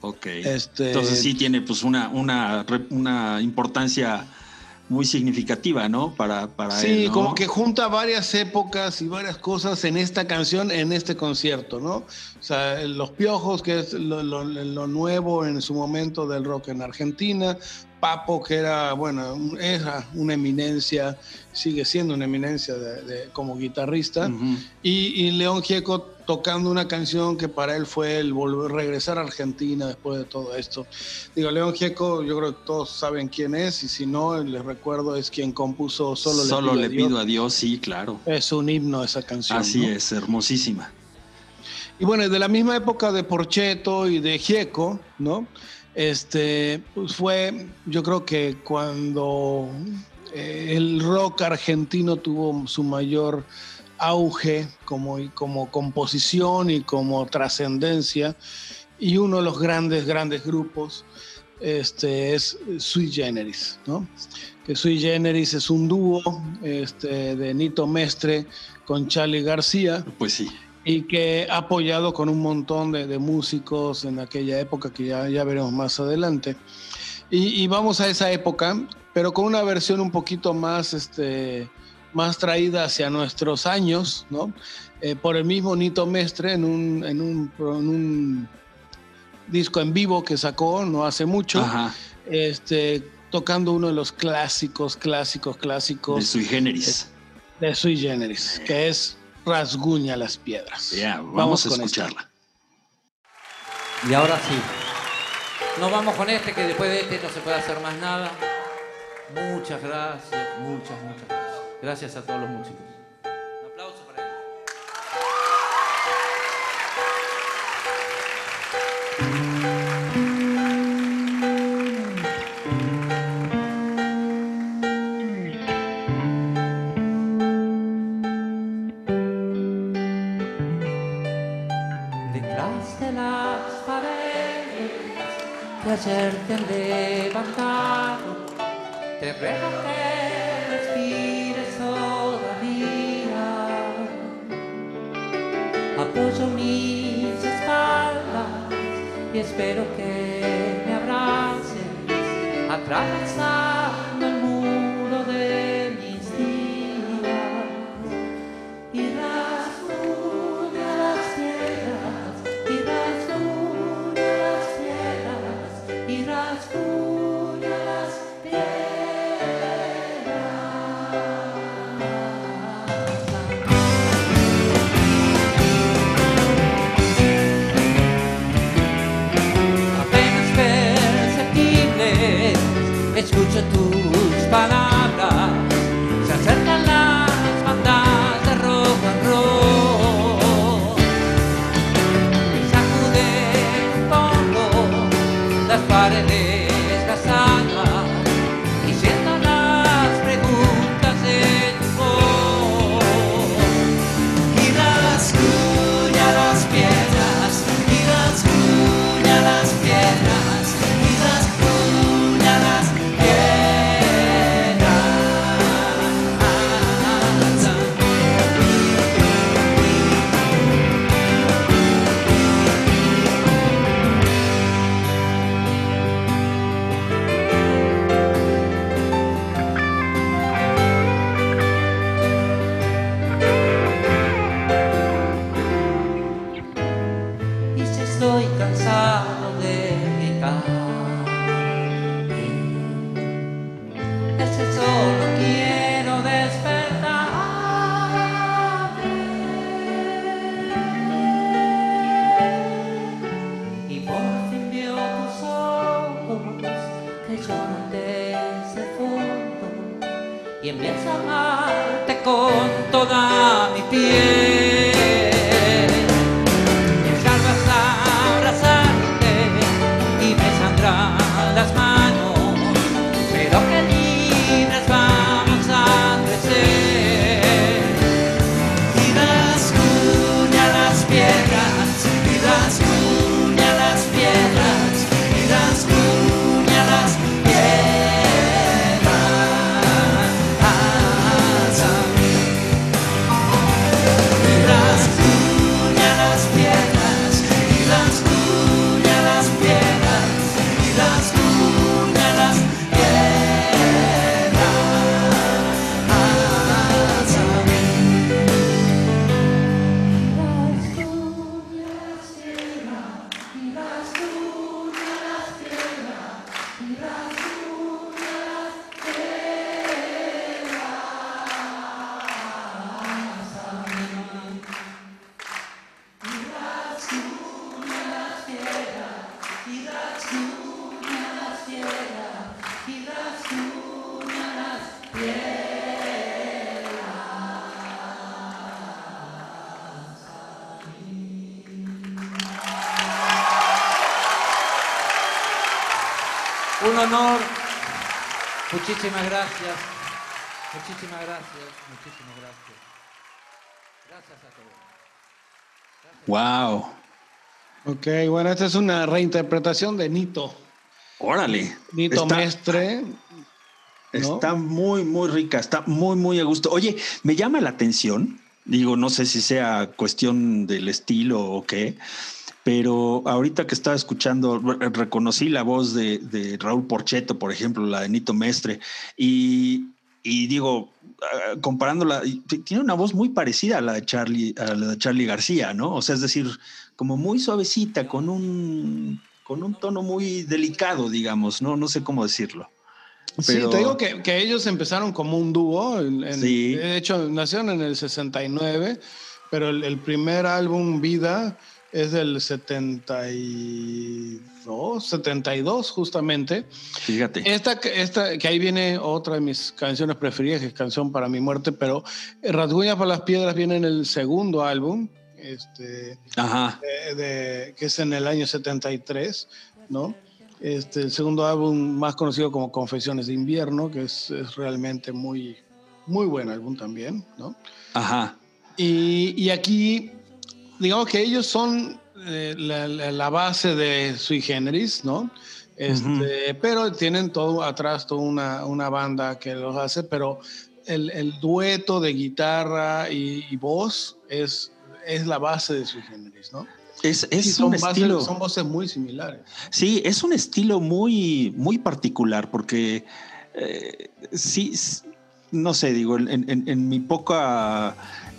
Ok. Este, Entonces sí tiene pues una, una, una importancia muy significativa, ¿no? Para, para sí, como que junta varias épocas y varias cosas en esta canción, en este concierto, ¿no? O sea, Los Piojos, que es lo, lo nuevo en su momento del rock en Argentina, Papo, que era, bueno, era una eminencia, sigue siendo una eminencia de, como guitarrista, y, León Gieco tocando una canción que para él fue el volver regresar a Argentina después de todo esto. Digo, León Gieco, yo creo que todos saben quién es, y si no, les recuerdo, es quien compuso Solo, Solo le, pido, a Dios. sí, claro. Es un himno esa canción. Así es, hermosísima. Y bueno, de la misma época de Porcheto y de Gieco, ¿no? Este, pues fue, yo creo que cuando eh, el rock argentino tuvo su mayor auge como, como composición y como trascendencia, y uno de los grandes, grandes grupos este, es Sui Generis, ¿no? Que Sui Generis es un dúo este, de Nito Mestre con Charlie García. Pues sí y que ha apoyado con un montón de, músicos en aquella época que ya, ya veremos más adelante. Y, vamos a esa época, pero con una versión un poquito más, este, más traída hacia nuestros años, ¿no? Eh, por el mismo Nito Mestre en un, en un, en un disco en vivo que sacó no hace mucho, este, tocando uno de los clásicos, clásicos, clásicos. De Sui Generis. De, Sui Generis, que es rasguña las piedras. vamos, a escucharla. Y ahora sí. Nos vamos con este, que después de este no se puede hacer más nada. Muchas gracias, muchas, muchas gracias. Gracias a todos los músicos. Un aplauso para ayer te han levantado, te ruego que respires apoyo mis espaldas y espero que me abraces. Atravesando estoy cansado de gritar, Ok, bueno, esta es una reinterpretación de Nito. Órale. Nito Está- Mestre. ¿no? Está muy, muy rica, está muy, muy a gusto. Oye, me llama la atención, digo, no sé si sea cuestión del estilo o qué, pero ahorita que estaba escuchando, re- reconocí la voz de, de Raúl Porcheto, por ejemplo, la de Nito Mestre, y, y digo, ah, comparándola, tiene una voz muy parecida a la de Charlie, a la de Charlie García, ¿no? O sea, es decir, como muy suavecita, con un, con un tono muy delicado, digamos, ¿no? No sé cómo decirlo. Sí, Pero- te digo que, que ellos empezaron como un dúo. en- Sí. De hecho, nacieron en el 69, pero el, el primer álbum, Vida, es del 72, 72 justamente. Fíjate. Esta, esta, que ahí viene otra de mis canciones preferidas, que es Canción para mi muerte, pero Rasguña para las Piedras viene en el segundo álbum, este, Ajá. de- de- que es en el año 73, ¿no? Este, el segundo álbum más conocido como Confesiones de Invierno, que es, es realmente muy, muy buen álbum también, ¿no? Ajá. Y, y aquí, digamos que ellos son eh, la, la- la base de Sui Generis, ¿no? Este, Pero tienen todo atrás, toda una, una banda que los hace, pero el, el dueto de guitarra y, y voz es es la base de su generis, ¿no? Es, un estilo. Son voces muy similares. Sí, es un estilo muy, muy particular porque eh, sí, no sé, digo, en mi poca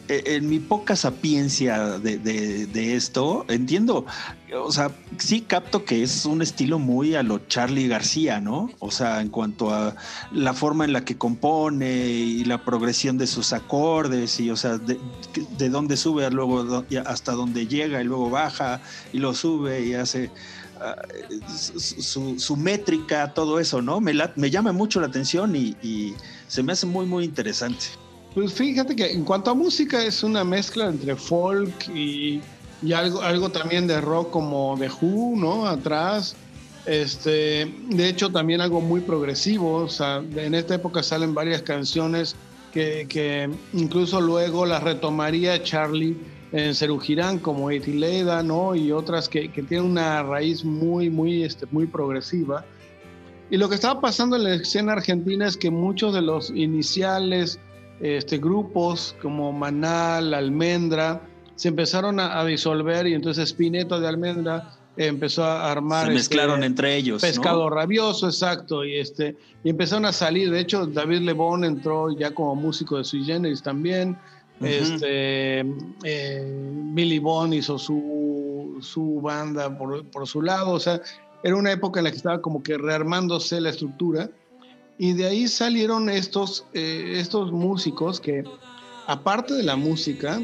en mi poca sapiencia de, esto, entiendo, o sea, sí capto que es un estilo muy a lo Charlie García, ¿no? O sea, en cuanto a la forma en la que compone y la progresión de sus acordes y, o sea, de, dónde sube luego hasta dónde llega y luego baja y lo sube y hace... Ah, su, métrica, todo eso, ¿no? Me, me llama mucho la atención y se me hace muy, muy interesante. Pues fíjate que en cuanto a música es una mezcla entre folk y, algo, algo también de rock como The Who, ¿no? Atrás. Este, de hecho, también algo muy progresivo. O sea, en esta época salen varias canciones que, incluso luego las retomaría Charlie en Cerugirán, como Etileda, ¿no? Y otras que, que tienen una raíz muy, muy, este, muy progresiva. Y lo que estaba pasando en la escena argentina es que muchos de los iniciales este, grupos como Manal, Almendra, se empezaron a, disolver y entonces Spinetta de Almendra empezó a armar. Se mezclaron este, entre ellos. Pescado rabioso, exacto. Y, este, y empezaron a salir. De hecho, David Lebón entró ya como músico de Sui Generis también. este, eh, Billy Bond hizo su, su banda por, por, su lado. O sea, era una época en la que estaba como que rearmándose la estructura. Y de ahí salieron estos, eh, estos músicos que, aparte de la música,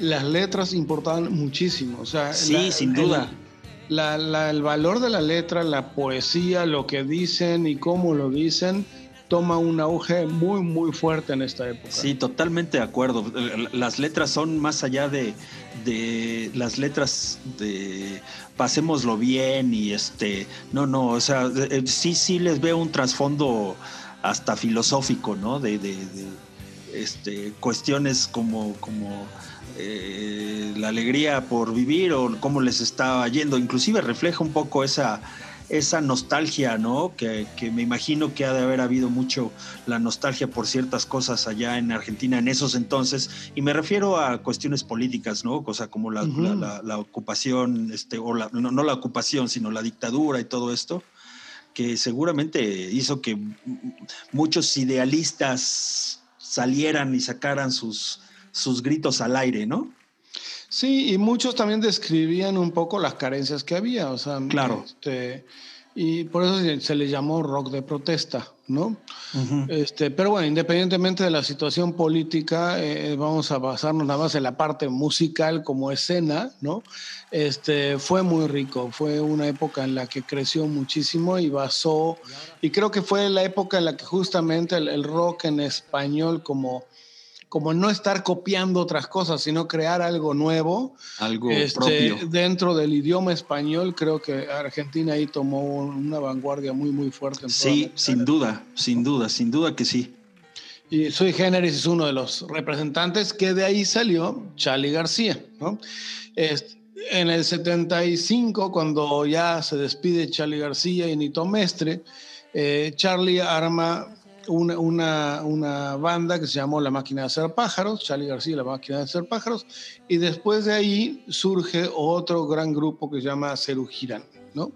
las letras importaban muchísimo. O sea, sí, sin duda. el valor de la letra, la poesía, lo que dicen y cómo lo dicen, toma un auge muy, muy fuerte en esta época. Sí, totalmente de acuerdo. Las letras son más allá de, las letras de pasémoslo bien y este, no, no, o sea, eh, sí, sí les veo un trasfondo hasta filosófico, ¿no? De, este, cuestiones como, como eh, la alegría por vivir o cómo les está yendo. Inclusive refleja un poco esa esa nostalgia, ¿no? Que, me imagino que ha de haber habido mucho la nostalgia por ciertas cosas allá en Argentina en esos entonces. Y me refiero a cuestiones políticas, ¿no? Cosa como la, ocupación, este, o no, la ocupación, sino la dictadura y todo esto, que seguramente hizo que muchos idealistas salieran y sacaran sus, sus gritos al aire, ¿no? Sí, y muchos también describían un poco las carencias que había, o sea, claro. Este, y por eso se le llamó rock de protesta, ¿no? este, pero bueno, independientemente de la situación política, eh, vamos a basarnos nada más en la parte musical como escena, ¿no? Este, fue muy rico, fue una época en la que creció muchísimo y basó, y creo que fue la época en la que justamente el rock en español como como no estar copiando otras cosas, sino crear algo nuevo. Algo este, propio. Dentro del idioma español, creo que Argentina ahí tomó una vanguardia muy, muy fuerte. sí, sin duda, sin duda, sin duda que sí. Y Soy Géneris es uno de los representantes que de ahí salió Charlie García, ¿no? en el 75, cuando ya se despide Charlie García y Nito Mestre, eh, Charlie arma una, una, banda que se llamó La Máquina de Hacer Pájaros, Charlie García, La Máquina de Hacer Pájaros, y después de ahí surge otro gran grupo que se llama Ceru Girán, ¿no?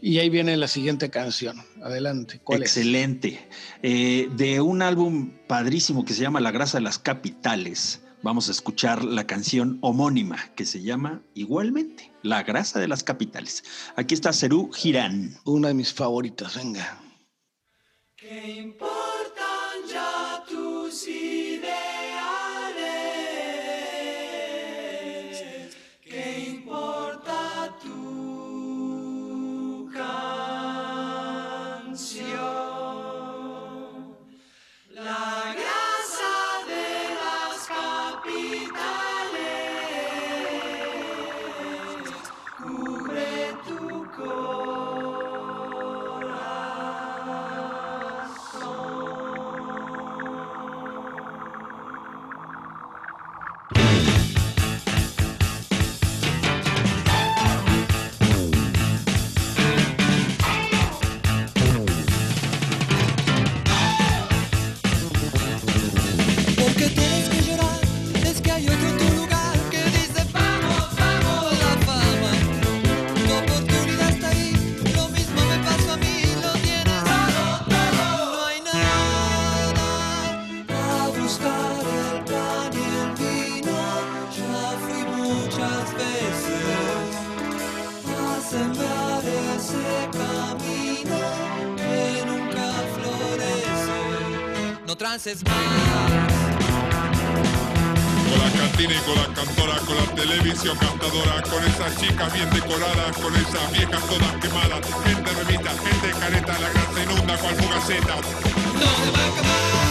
Y ahí viene la siguiente canción. Adelante. ¿cuál Excelente. Eh, de un álbum padrísimo que se llama La Grasa de las Capitales. Vamos a escuchar la canción homónima que se llama igualmente La Grasa de las Capitales. Aquí está Cerú Girán. Una de mis favoritas, venga. ¿Qué importan trances más. Con la cantina y con la cantora, con la televisión cantadora, con esas chicas bien decoradas, con esas viejas todas quemadas, gente remita, gente careta, la grasa inunda cual fugaceta. No se va a acabar.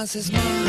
No trances más.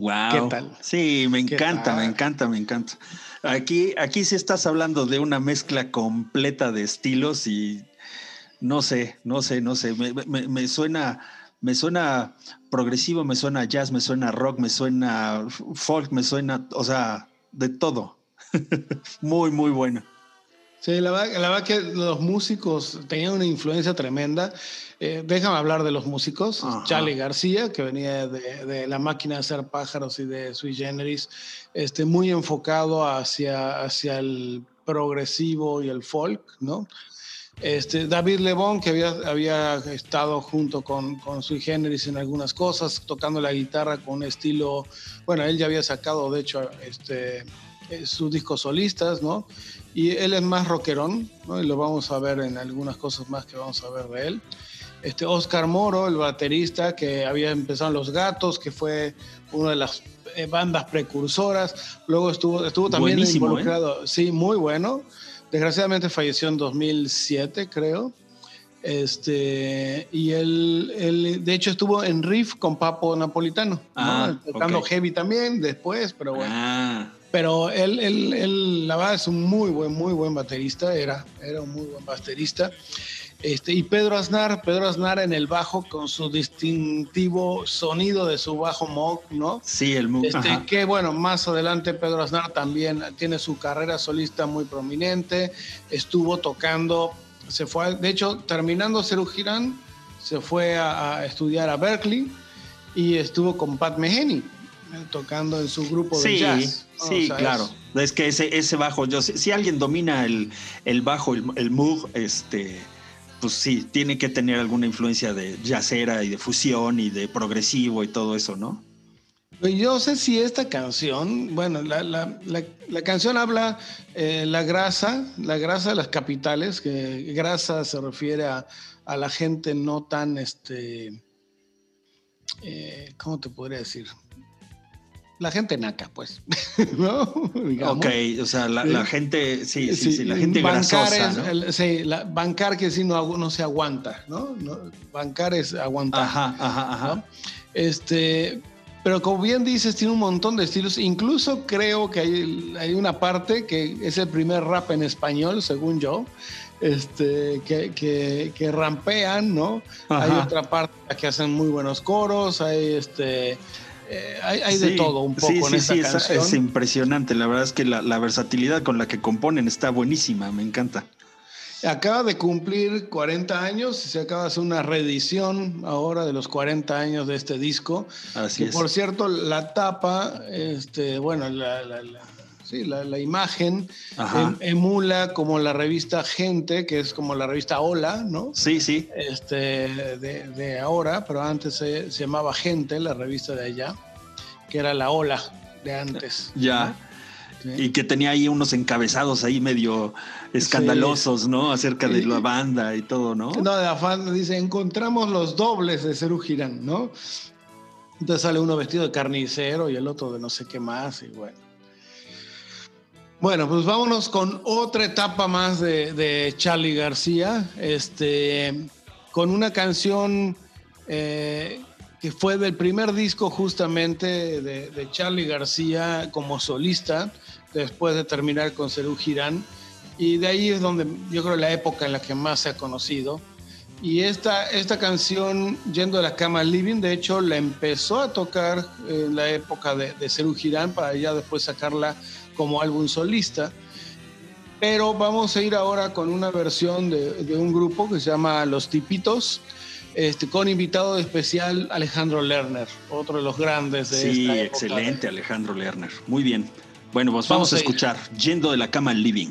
Wow. ¿Qué tal? Sí, me ¿Qué encanta, me encanta, me encanta. Aquí, aquí sí estás hablando de una mezcla completa de estilos y no sé, no sé, no sé. Me, me- me suena, me suena progresivo, me suena jazz, me suena rock, me suena folk, me suena, o sea, de todo. muy, muy bueno. Sí, la verdad, la verdad que los músicos tenían una influencia tremenda. Eh, déjame hablar de los músicos. Ajá. Charlie García, que venía de, de La máquina de hacer pájaros y de Sui Generis, este, muy enfocado hacia, hacia el progresivo y el folk, ¿no? Este, David Lebón, que había, había estado junto con, con Sui Generis en algunas cosas, tocando la guitarra con un estilo, bueno, él ya había sacado, de hecho, este, sus discos solistas, ¿no? Y él es más rockerón, ¿no? Y lo vamos a ver en algunas cosas más que vamos a ver de él. Este Oscar Moro, el baterista que había empezado en Los Gatos, que fue una de las eh, bandas precursoras. Luego estuvo, estuvo también Buenísimo, ¿eh? involucrado. Sí, muy bueno. Desgraciadamente falleció en 2007, creo. Este, y él, él, de hecho, estuvo en Riff con Papo Napolitano, ¿no? Ah, tocando heavy también después, pero bueno. Ah, Pero él, él, él, la verdad, es un muy buen, muy buen baterista, era, era un muy buen baterista. Este, y Pedro Aznar, Pedro Aznar en el bajo con su distintivo sonido de su bajo Moog, ¿no? sí, el mu- Este, ajá. que bueno, más adelante Pedro Aznar también tiene su carrera solista muy prominente, estuvo tocando, se fue, a- de hecho, terminando Ceru Girán, se fue a, a estudiar a Berkeley y estuvo con Pat Metheny, eh, tocando en su grupo de Sí, jazz. ¿no? sí, O sea, claro. es- Es que ese, ese bajo, yo sé- si alguien domina el, el bajo, el, el Moog, este, pues sí, tiene que tener alguna influencia de jazzera y de fusión y de progresivo y todo eso, ¿no? Pues Yo sé si esta canción, bueno, la, la- la- la canción habla eh, la grasa, la grasa de las capitales, que grasa se refiere a, a la gente no tan, este, eh, ¿cómo te podría decir? La gente naca, pues, ¿no? Ok, o sea, la, gente, sí, sí, sí, la gente bancar grasosa, es- ¿no? el- sí, la- bancar que sí no, no se aguanta, ¿no? No, Bancar es aguantar. Ajá, ajá, ajá. ¿no? Este, pero como bien dices, tiene un montón de estilos. Incluso creo que hay, hay una parte que es el primer rap en español, según yo, este, que, que, que rampean, ¿no? Ajá. Hay otra parte que hacen muy buenos coros, hay este. Eh, hay hay de todo un poco sí, en sí, esta sí, es- canción. Es, impresionante. La verdad es que la, la versatilidad con la que componen está buenísima, me encanta. Acaba de cumplir 40 años y se acaba de hacer una reedición ahora de los 40 años de este disco. Así que es. por cierto, la tapa, este, bueno, la, la- la- sí, la, la imagen em- emula como la revista Gente, que es como la revista Hola, ¿no? Sí, sí. Este, de, de ahora, pero antes se, se llamaba Gente, la revista de allá, que era la Hola de antes. Ya. ¿sí? Y que tenía ahí unos encabezados ahí medio escandalosos, ¿no? Acerca de la banda y todo, ¿no? No, de afán dice, encontramos los dobles de Cerú Girán, ¿no? Entonces sale uno vestido de carnicero y el otro de no sé qué más, y bueno. Bueno, pues vámonos con otra etapa más de, de Charlie García, este, con una canción eh, que fue del primer disco justamente de, de Charlie García como solista, después de terminar con Cerú Girán. Y de ahí es donde yo creo la época en la que más se ha conocido. Y esta, esta canción, Yendo de la cama living, de hecho la empezó a tocar en la época de, de Cerú Girán para ya después sacarla como álbum solista. Pero vamos a ir ahora con una versión de, de un grupo que se llama Los Tipitos, este, con invitado especial Alejandro Lerner, otro de los grandes de Sí, esta época. excelente, Alejandro Lerner. Muy bien. Bueno, pues Vamos vamos, a a escuchar Yendo de la cama al living.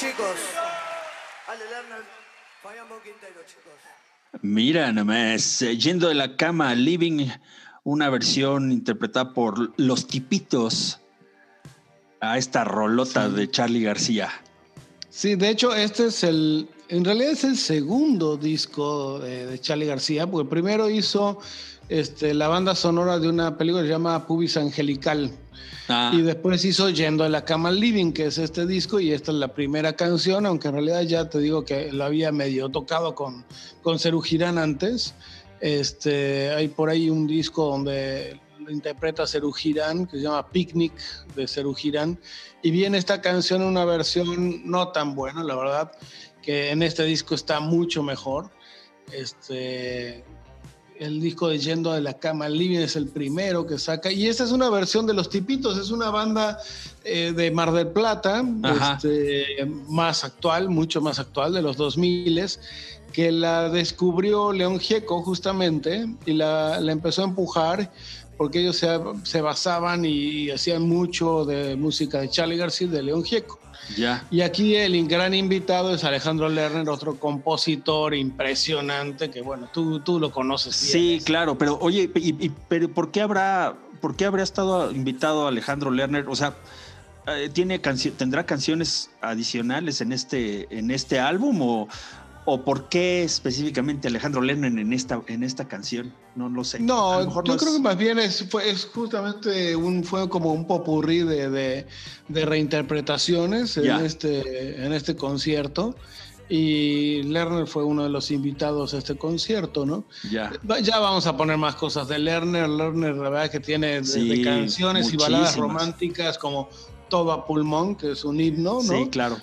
Chicos. Ale Lerner, Fabián Quintero, chicos. Mira nomás, eh, yendo de la cama, Living, una versión interpretada por Los Tipitos a esta rolota de Charlie García. Sí, de hecho, este es el. En realidad es el segundo disco de, de Charlie García, porque primero hizo este, la banda sonora de una película que se llama Pubis Angelical. Ah, Y después hizo Yendo de la cama living, que es este disco, y esta es la primera canción, aunque en realidad ya te digo que lo había medio tocado con, con Cerú Girán antes. Este, hay por ahí un disco donde interpreta Cerú Girán, que se llama Picnic de Cerú Girán, y viene esta canción en una versión no tan buena, la verdad, que en este disco está mucho mejor. Este, el disco de Yendo de la Cama Living es el primero que saca. Y esta es una versión de Los Tipitos, es una banda eh, de Mar del Plata, este, más actual, mucho más actual, de los 2000 que la descubrió León Gieco justamente y la, la empezó a empujar porque ellos se, se basaban y hacían mucho de música de Charlie García y de León Gieco. Ya. Y aquí el gran invitado es Alejandro Lerner, otro compositor impresionante que, bueno, tú, tú lo conoces. bien. Sí, claro, pero oye, y, y- pero ¿por qué habrá, por qué habría estado invitado Alejandro Lerner? O sea, eh, tiene cancio- tendrá canciones adicionales en este, en este álbum o, o por qué específicamente Alejandro Lerner en esta, en esta canción? No lo sé. A lo No, mejor yo no creo es- que más bien es, fue, es justamente un, fue como un popurrí de, de, de reinterpretaciones en Ya. este, en este concierto. Y Lerner fue uno de los invitados a este concierto, ¿no? ya. Ya vamos a poner más cosas de Lerner. Lerner, la verdad, que tiene desde canciones y baladas muchísimas. románticas como Todo a Pulmón, que es un himno, ¿no? Sí, claro.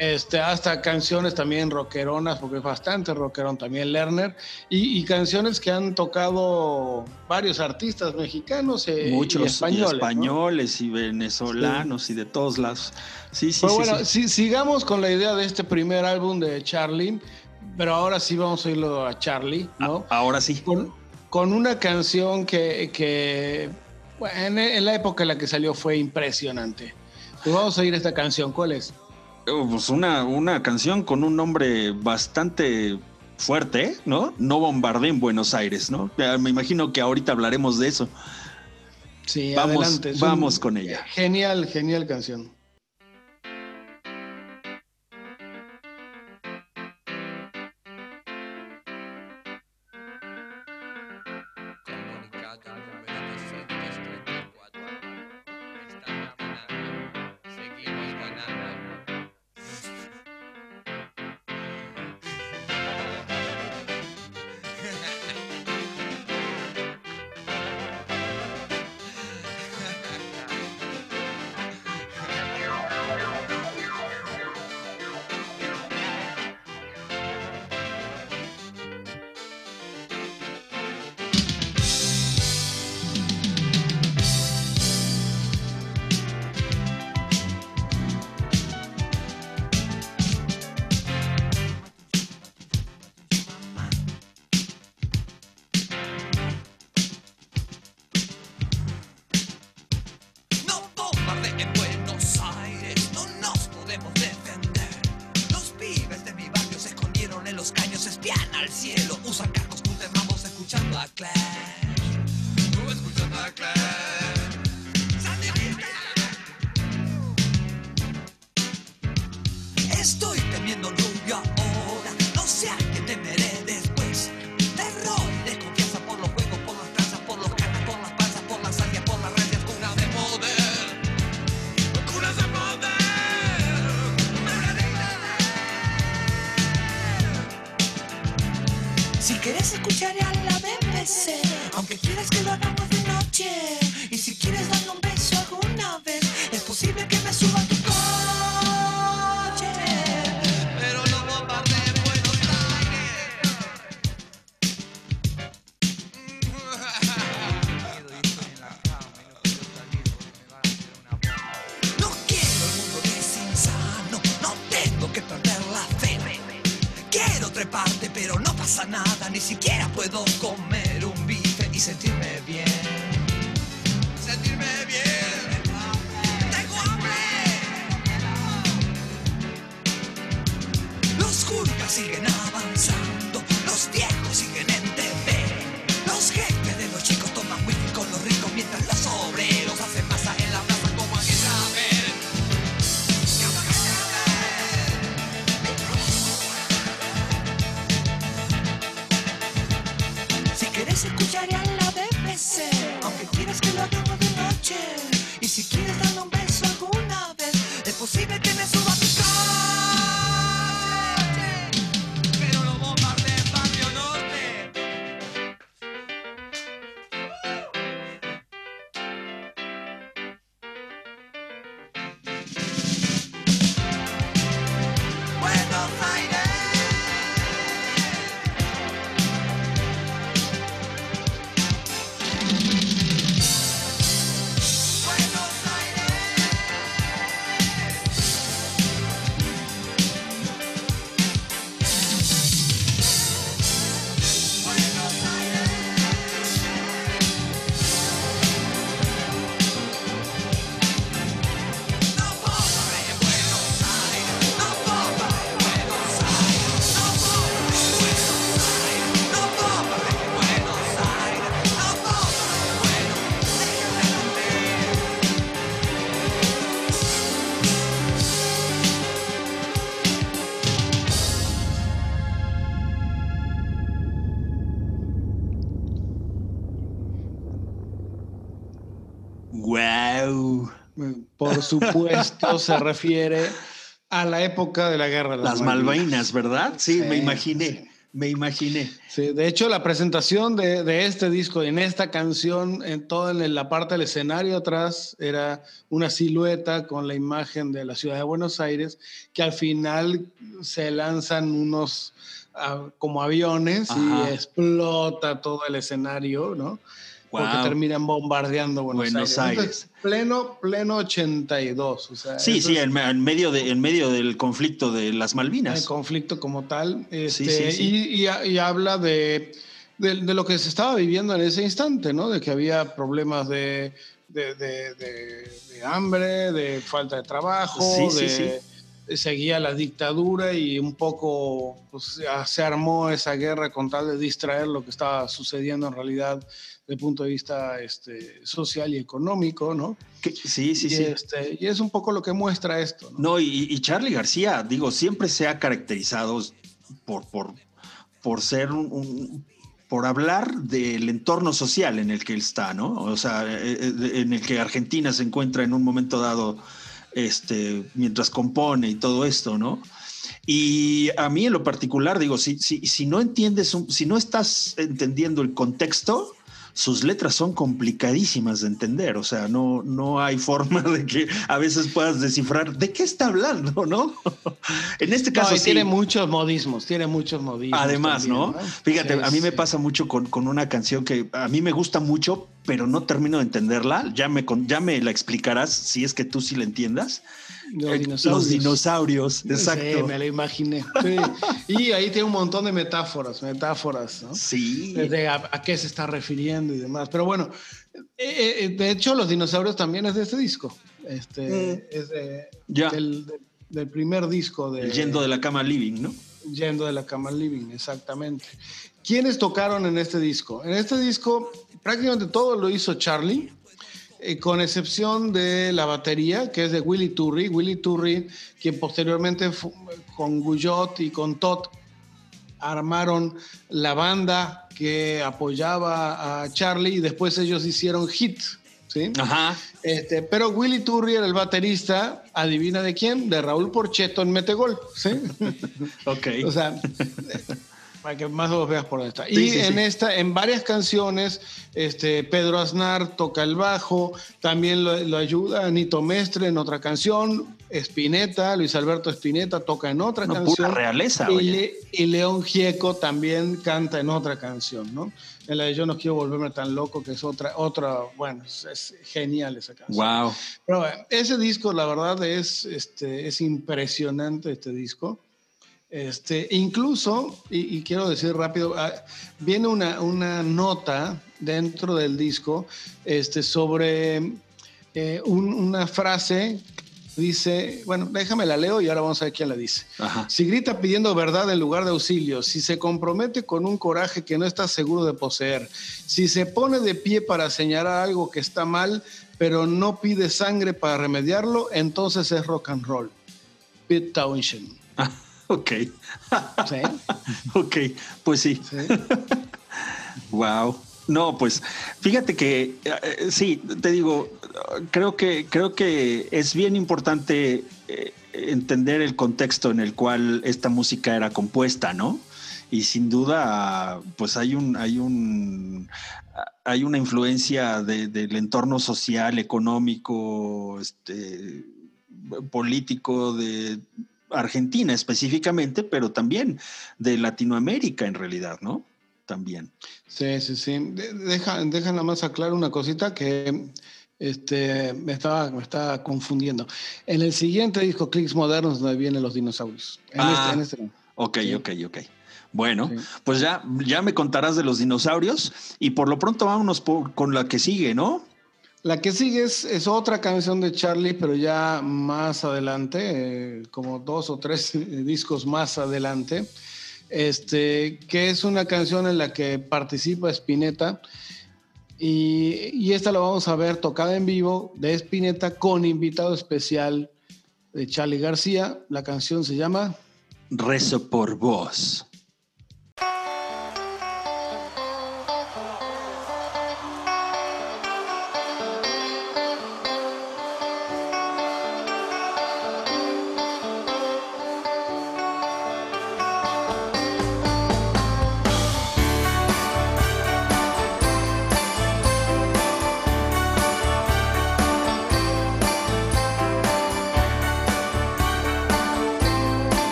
Este, hasta canciones también rockeronas, porque es bastante rockerón también Lerner, y, y canciones que han tocado varios artistas mexicanos eh, Muchos y y españoles. ¿no? españoles y venezolanos y de todos lados. Sí, sí, Pero sí. bueno, sí. si- sigamos con la idea de este primer álbum de Charlie, pero ahora sí vamos a irlo a Charlie, ¿no? A- ahora sí. con, con una canción que, que, bueno, en, en la época en la que salió fue impresionante. Pues vamos a oír esta canción, ¿cuál es? Oh, Pues una, una canción con un nombre bastante fuerte, ¿no? No bombardeen Buenos Aires, ¿no? Me imagino que ahorita hablaremos de eso. Sí, Vamos- adelante. Es vamos con ella. Genial, genial canción. Por supuesto, se refiere a la época de la guerra de Las Malvinas, ¿verdad? Sí, Sí, me imaginé. Me imaginé. Sí, de hecho, la presentación de, de este disco, en esta canción, en toda en la parte del escenario atrás, era una silueta con la imagen de la ciudad de Buenos Aires, que al final se lanzan unos ah, como aviones Ajá. y explota todo el escenario, ¿no? Porque Guau. terminan bombardeando Buenos, Buenos Aires. Aires. Pleno, pleno 82. O sea, Sí, sí, es- en, medio de, en medio del conflicto de las el Malvinas. conflicto como tal, este, sí, sí. Y, y- y habla de, de, de lo que se estaba viviendo en ese instante, ¿no? De que había problemas de, de, hambre, de falta de trabajo, Sí, sí, de, sí. seguía la dictadura y un poco pues, se armó esa guerra con tal de distraer lo que estaba sucediendo en realidad el punto de vista este, social y económico, ¿no? Que- sí, sí, y, sí. Este, y es un poco lo que muestra esto, ¿no? No, y, y Charlie García, digo, siempre se ha caracterizado por, por, por ser un, un- por hablar del entorno social en el que él está, ¿no? O sea, eh, eh, en el que Argentina se encuentra en un momento dado, este, mientras compone y todo esto, ¿no? Y a mí en lo particular, digo, si, si, si no entiendes, si no estás entendiendo el contexto, sus letras son complicadísimas de entender, o sea, no, no hay forma de que a veces puedas descifrar de qué está hablando, ¿no? en este No, caso y sí. tiene muchos modismos, tiene muchos modismos. Además, también, ¿no? Fíjate, Sí, a mí me sí. pasa mucho con, con una canción que a mí me gusta mucho, pero no termino de entenderla. Ya me, ya me la explicarás si es que tú sí la entiendas. Los Eh, dinosaurios. Los dinosaurios, exacto. Sí, me lo imaginé. Sí. Y ahí tiene un montón de metáforas, metáforas, ¿no? Sí. De a, a qué se está refiriendo y demás. Pero bueno, eh, eh, de hecho, los dinosaurios también es de este disco. Este, Es de- Ya. del, del- del primer disco de El yendo de la cama living, ¿no? Yendo de la cama living, exactamente. ¿Quiénes tocaron en este disco? En este disco prácticamente todo lo hizo Charlie, eh, con excepción de la batería, que es de Willy Turri. Willy Turri, quien posteriormente con Guyot y con Todd armaron la banda que apoyaba a Charlie y después ellos hicieron Hit. ¿sí? Ajá. Este, pero Willy Turri era el baterista, adivina de quién, de Raúl Porcheto en Metegol. ¿sí? Ok. O sea, para que más menos veas por está. Sí, y sí, en sí. esta, en varias canciones, este, Pedro Aznar toca el bajo, también lo, lo ayuda Anito Mestre en otra canción, Spinetta, Luis Alberto Spinetta toca en otra No, pura canción. realeza, y. Le- y León Gieco también canta en otra canción, ¿no? En la de Yo no quiero volverme tan loco, que es otra, otra, bueno, es, es genial esa canción. Wow. Pero bueno, ese disco, la verdad, es, este, es impresionante este disco. Este, incluso, y, y quiero decir rápido, ah, viene una, una nota dentro del disco este, sobre eh, un- una frase, dice, bueno, déjame la leo y ahora vamos a ver quién la dice. Ajá. Si grita pidiendo verdad en lugar de auxilio, si se compromete con un coraje que no está seguro de poseer, si se pone de pie para señalar algo que está mal, pero no pide sangre para remediarlo, entonces es rock and roll. Pete Townshend. Ah, ok. ¿sí? ok. Pues sí. ¿Sí? Wow. No, pues fíjate que eh, sí, te digo, creo que creo que es bien importante eh, entender el contexto en el cual esta música era compuesta, ¿no? Y sin duda, pues hay un hay un hay una influencia de- del entorno social, económico, este, político de Argentina específicamente, pero también de Latinoamérica en realidad, ¿no? También. Sí, sí, sí. De- Deja, deja nada más aclarar una cosita que este, me, estaba, me estaba confundiendo. En el siguiente disco, Clicks Modernos, donde vienen los dinosaurios. En Ah. este, en este. Ok, Sí. ok, ok. Bueno, Sí. pues ya, ya me contarás de los dinosaurios y por lo pronto vámonos por- con la que sigue, ¿no? La que sigue es, otra canción de Charlie, pero ya más adelante, eh, como dos o tres discos más adelante, este, que es una canción en la que participa Spinetta. Y, y esta la vamos a ver tocada en vivo de Spinetta con invitado especial de Charlie García. La canción se llama Rezo por vos.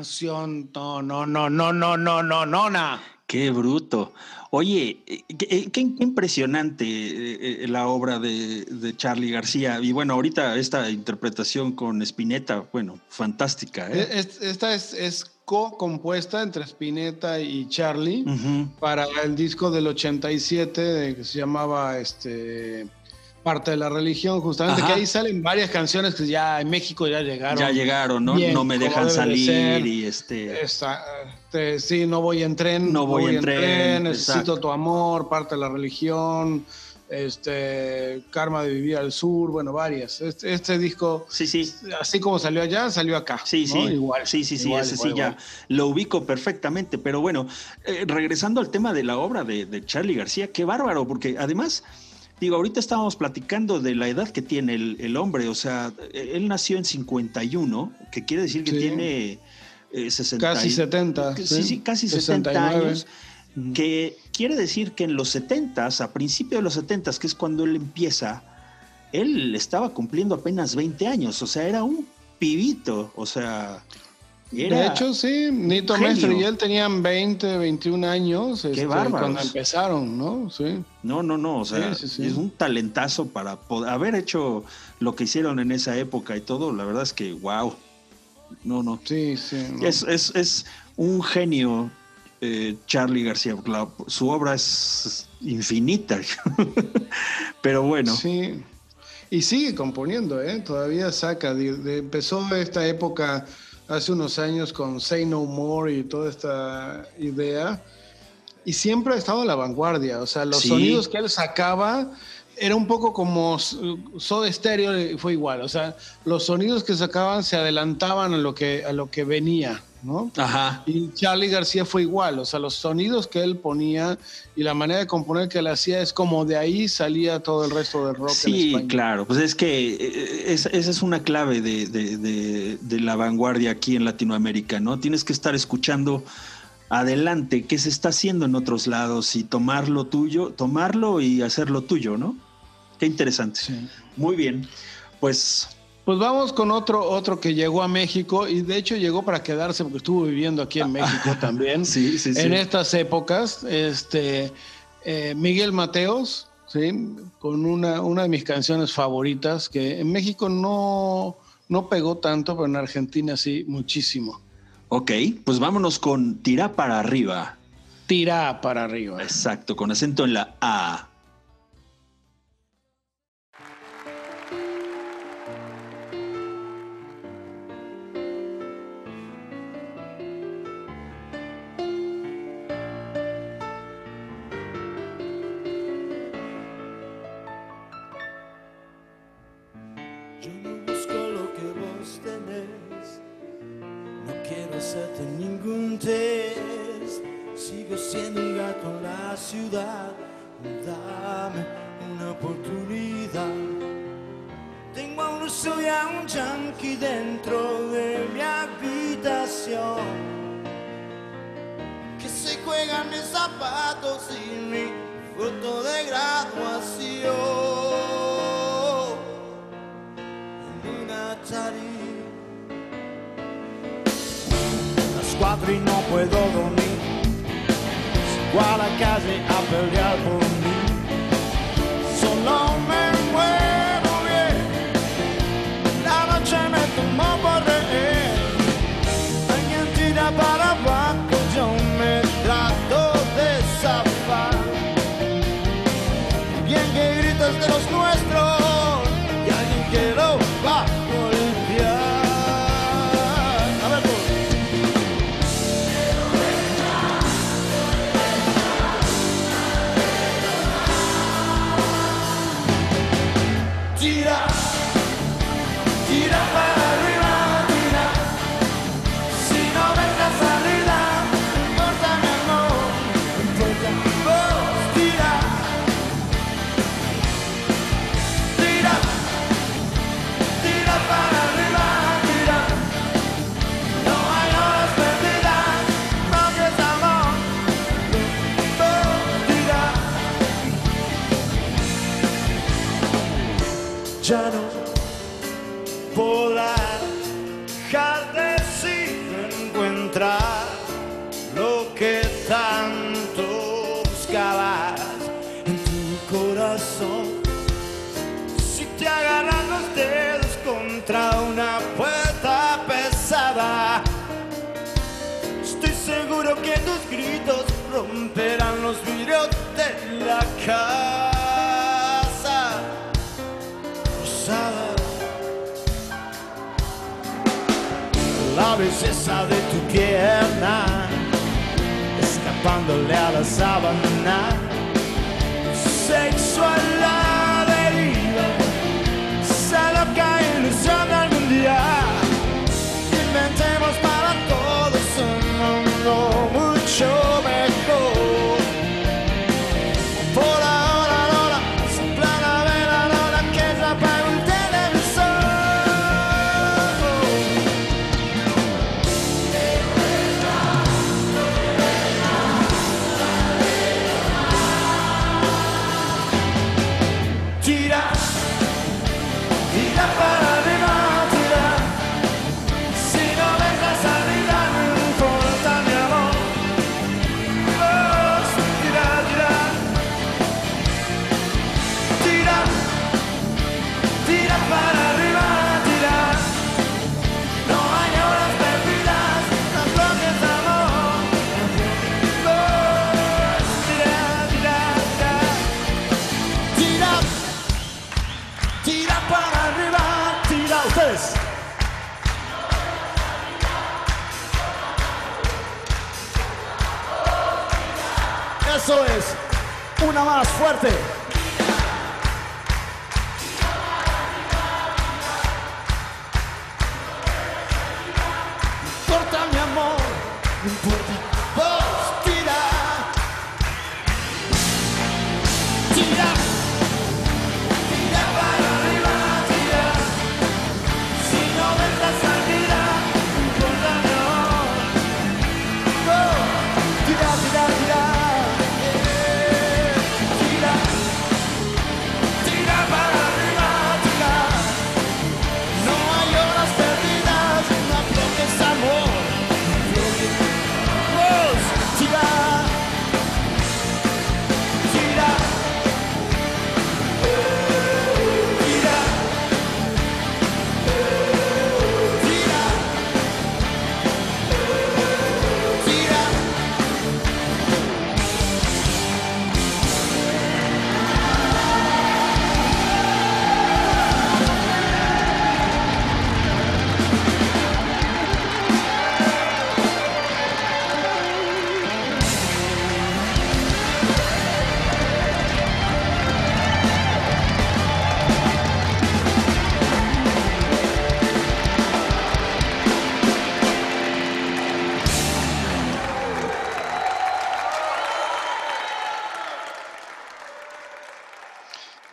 Canción, no, no, no, no, no, no, no, no, no. Qué bruto. Oye, eh, qué, eh, qué impresionante eh, la obra de, de Charlie García. Y bueno, ahorita esta interpretación con Spinetta, bueno, fantástica. ¿eh? Es- Esta es, es co-compuesta entre Spinetta y Charlie para el disco del 87 de- que se llamaba este Parte de la religión, justamente, Ajá. que ahí salen varias canciones que ya en México ya llegaron. Ya llegaron, ¿no? bien, no me dejan de salir y este. Esta, este, sí, no voy en tren. No voy en tren, Necesito exacto. tu amor, parte de la religión. Este, Karma de vivir al sur, bueno, varias. Este, este disco, Sí, sí. así como salió allá, salió acá. Sí, ¿no? sí, Igual. sí, sí, sí, igual, ese igual, sí ya lo ubico perfectamente. Pero bueno, eh, regresando al tema de la obra de, de Charlie García, qué bárbaro, porque además, digo, ahorita estábamos platicando de la edad que tiene el, el hombre, o sea, eh, él nació en 51, que quiere decir que Sí. tiene eh, 60 Casi y- 70. que- Sí, sí, casi 60 69. años. Que quiere decir que en los 70s, a principios de los 70s, que es cuando él empieza, él estaba cumpliendo apenas 20 años, o sea, era un pibito, o sea, era... de hecho, sí, Nito genio. Mestre y él tenían 20, 21 años este, bárbaros. cuando empezaron, ¿no? Sí. No, no, no, o sea, Sí, sí, sí. es un talentazo para poder haber hecho lo que hicieron en esa época y todo, la verdad es que, wow, no, no. Sí, sí. no. Es, es, es un genio, eh, Charlie García. La- su obra es infinita. Pero bueno, Sí. Y sigue componiendo, ¿eh? Todavía saca. de- de- empezó esta época hace unos años con Say No More y toda esta idea. Y siempre ha estado a la vanguardia. O sea, los Sí. sonidos que él sacaba era un poco como Soda Stereo y fue igual. O sea, los sonidos que sacaban se adelantaban a lo que, a lo que venía, ¿no? ajá. Y Charlie García fue igual, o sea, los sonidos que él ponía y la manera de componer que él hacía es como de ahí salía todo el resto del rock Sí, claro, pues es que eh, es- esa es una clave de, de- de- de la vanguardia aquí en Latinoamérica, ¿no? Tienes que estar escuchando adelante qué se está haciendo en otros lados y tomarlo tuyo, tomarlo y hacerlo tuyo, ¿no? Qué interesante. Sí. Muy bien, pues Pues vamos con otro, otro que llegó a México y de hecho llegó para quedarse porque estuvo viviendo aquí en México también. sí, sí, sí. En estas épocas, este, eh, Miguel Mateos, ¿sí? con una, una de mis canciones favoritas, que en México no, no pegó tanto, pero en Argentina sí, muchísimo. Ok, pues vámonos con Tira para arriba. Tira para arriba. Exacto, con acento en la A.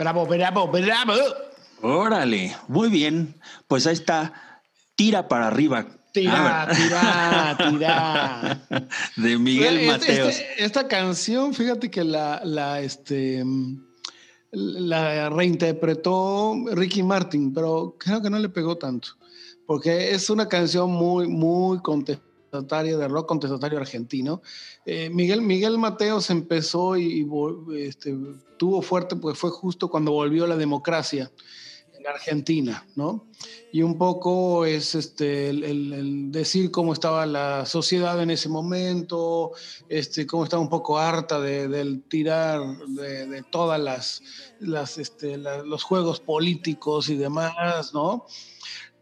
Bravo, bravo, bravo. Órale, muy bien. Pues ahí está. Tira para arriba. Tira, tira, tira. De Miguel Este- Mateos. este- esta canción, fíjate que la, la, este, la reinterpretó Ricky Martin, pero creo que no le pegó tanto, porque es una canción muy, muy contestataria, de rock contestatario argentino. Eh, Miguel, Miguel Mateos empezó y, este, tuvo fuerte, pues fue justo cuando volvió la democracia en Argentina, ¿no? Y un poco es este, el, decir cómo estaba la sociedad en ese momento, este, cómo estaba un poco harta de- del tirar de, de todas las, las, este, los juegos políticos y demás, ¿no?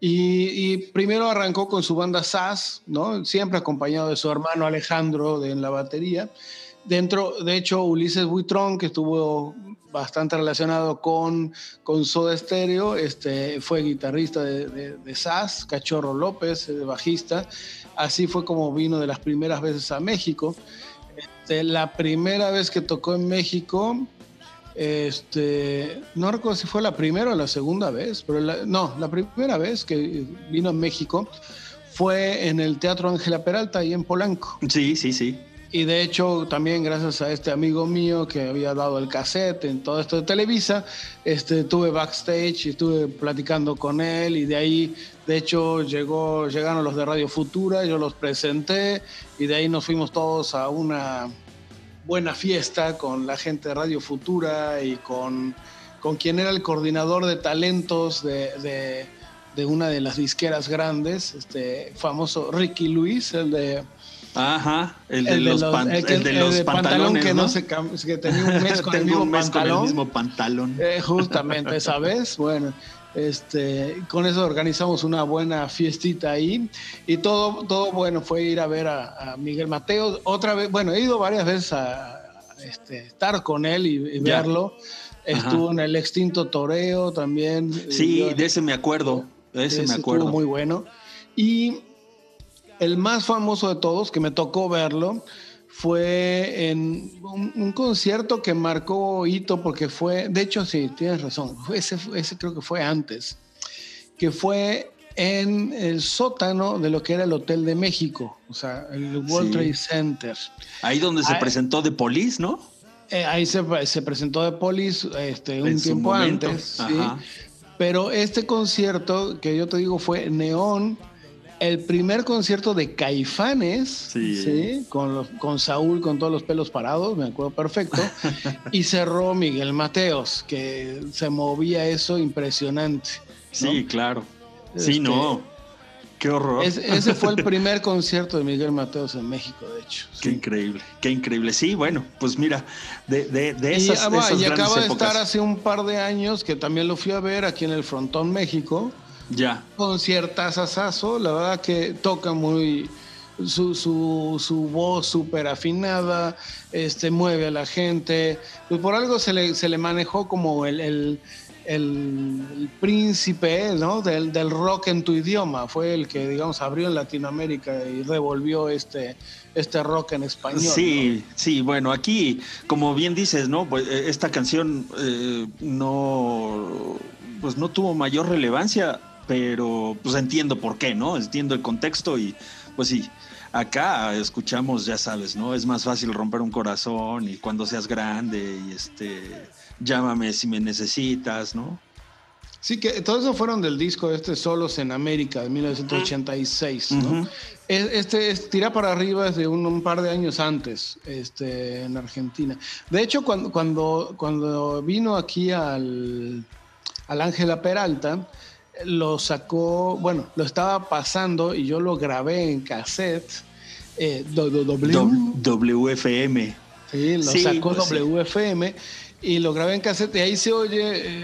Y, primero arrancó con su banda SAS, ¿no? Siempre acompañado de su hermano Alejandro de, en la batería. Dentro, de hecho, Ulises Buitrón, que estuvo bastante relacionado con, con Soda Stereo, este, fue guitarrista de, de, de SAS, Cachorro López, eh, bajista. Así fue como vino de las primeras veces a México. Este, la primera vez que tocó en México, este, no recuerdo si fue la primera o la segunda vez, pero la- no, la primera vez que vino a México fue en el Teatro Ángela Peralta, ahí en Polanco. Sí, sí, sí. Y de hecho, también gracias a este amigo mío que había dado el cassette en todo esto de Televisa, este, estuve backstage y estuve platicando con él y de ahí, de hecho, llegó, llegaron los de Radio Futura, yo los presenté y de ahí nos fuimos todos a una buena fiesta con la gente de Radio Futura y con, con quien era el coordinador de talentos de, de- de una de las disqueras grandes, este famoso Ricky Luis, el de Ajá, el de El de los, los- pan- el que- el de el los de pantalón pantalones, que no ¿no? se cam- que tenía un mes con el mismo un mes con el pantalón. mismo pantalón. Eh, justamente, ¿sabes? Bueno, este, con eso organizamos una buena fiestita ahí y todo, todo bueno, fue ir a ver a, a Miguel Mateo. Otra vez, bueno, he ido varias veces a, este, estar con él y, y verlo. Estuvo en el extinto Toreo también. Sí, Yo- de ese me acuerdo. De ese me ese acuerdo. estuvo muy bueno. Y el más famoso de todos, que me tocó verlo, fue en un, un concierto que marcó hito porque fue, de hecho sí, tienes razón, ese, ese creo que fue antes, que fue en el sótano de lo que era el Hotel de México, o sea, el World Sí. Trade Center. Ahí donde se Ah, presentó The Police, ¿no? Eh, ahí se, se presentó de Polis este, un En tiempo antes, ¿sí? Pero este concierto que yo te digo fue Neón, el primer concierto de Caifanes, Sí. ¿sí? Con, los- con Saúl con todos los pelos parados, me acuerdo perfecto, y cerró Miguel Mateos, que se movía eso impresionante. Sí, claro. Sí, Este, no. Qué horror. Es- ese fue el primer concierto de Miguel Mateos en México, de hecho. Qué sí. increíble, qué increíble. Sí, bueno, pues mira, de, de, de Y, esas, ah, esas y grandes acaba de épocas. estar hace un par de años que también lo fui a ver aquí en el Frontón México. Ya. Conciertas asazo, la verdad que toca muy su, su, su voz súper afinada, este, mueve a la gente. Pues por algo se le, se le manejó como el, el, el- el príncipe ¿no? del, del rock en tu idioma. Fue el que, digamos, abrió en Latinoamérica y revolvió este, este rock en español. ¿no? Sí, sí, bueno, aquí, como bien dices, ¿no? Pues eh, esta canción eh, no, pues no tuvo mayor relevancia, pero pues entiendo por qué, ¿no? Entiendo el contexto y pues sí, acá escuchamos, ya sabes, ¿no? Es más fácil romper un corazón y cuando seas grande y este, llámame si me necesitas, ¿no? Sí, que todos esos fueron del disco este Solos en América de 1986, ¿no? Ujú. Es- Este es Tira para arriba es de un, un par de años antes, este, en Argentina. De hecho, cuando, cuando, cuando vino aquí al, al Ángela Peralta, lo sacó, bueno, lo estaba pasando y yo lo grabé en cassette. eh, do- do- W, W- WFM. Sí, lo Sí, sacó pues sí. WFM y lo grabé en cassette y ahí se oye,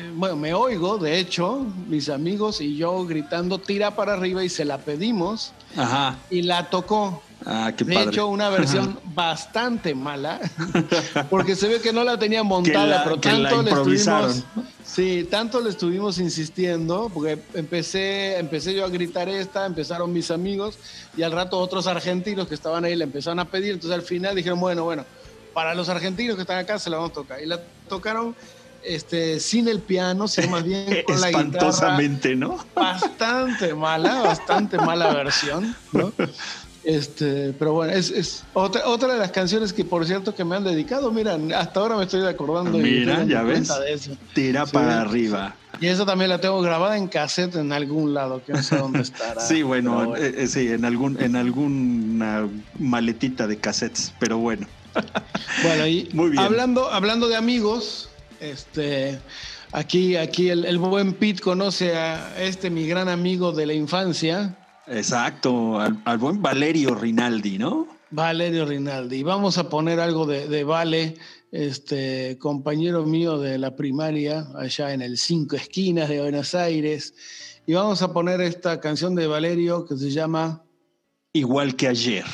eh, bueno, me oigo, de hecho, mis amigos y yo gritando tira para arriba y se la pedimos Ajá. y la tocó. Ah, qué de padre. hecho, una versión bastante mala, porque se ve que no la tenía montada, la- pero tanto le estuvimos, sí, tanto le estuvimos insistiendo, porque empecé, empecé yo a gritar esta, empezaron mis amigos y al rato otros argentinos que estaban ahí le empezaron a pedir, entonces al final dijeron, bueno, bueno, para los argentinos que están acá se la vamos a tocar. Y la tocaron este, sin el piano, sino más bien con la guitarra Espantosamente, ¿no? bastante mala, bastante mala versión, ¿no? Este, pero bueno, es, es otra, otra de las canciones que por cierto que me han dedicado, mira, hasta ahora me estoy acordando y Mira, estoy ya ves. cuenta de eso. Tira Sí. para arriba. Y eso también la tengo grabada en cassette en algún lado, que no sé dónde estará. Sí, bueno, eh, eh, sí, en algún, en alguna maletita de cassettes, pero bueno. Bueno, y Muy bien. Hablando, hablando de amigos, este, aquí, aquí el, el buen Pete conoce a este mi gran amigo de la infancia, Exacto, al, al buen Valerio Rinaldi, ¿no? Valerio Rinaldi. Vamos a poner algo de, de Vale, este compañero mío de la primaria, allá en el Cinco Esquinas de Buenos Aires. Y vamos a poner esta canción de Valerio que se llama Igual que ayer.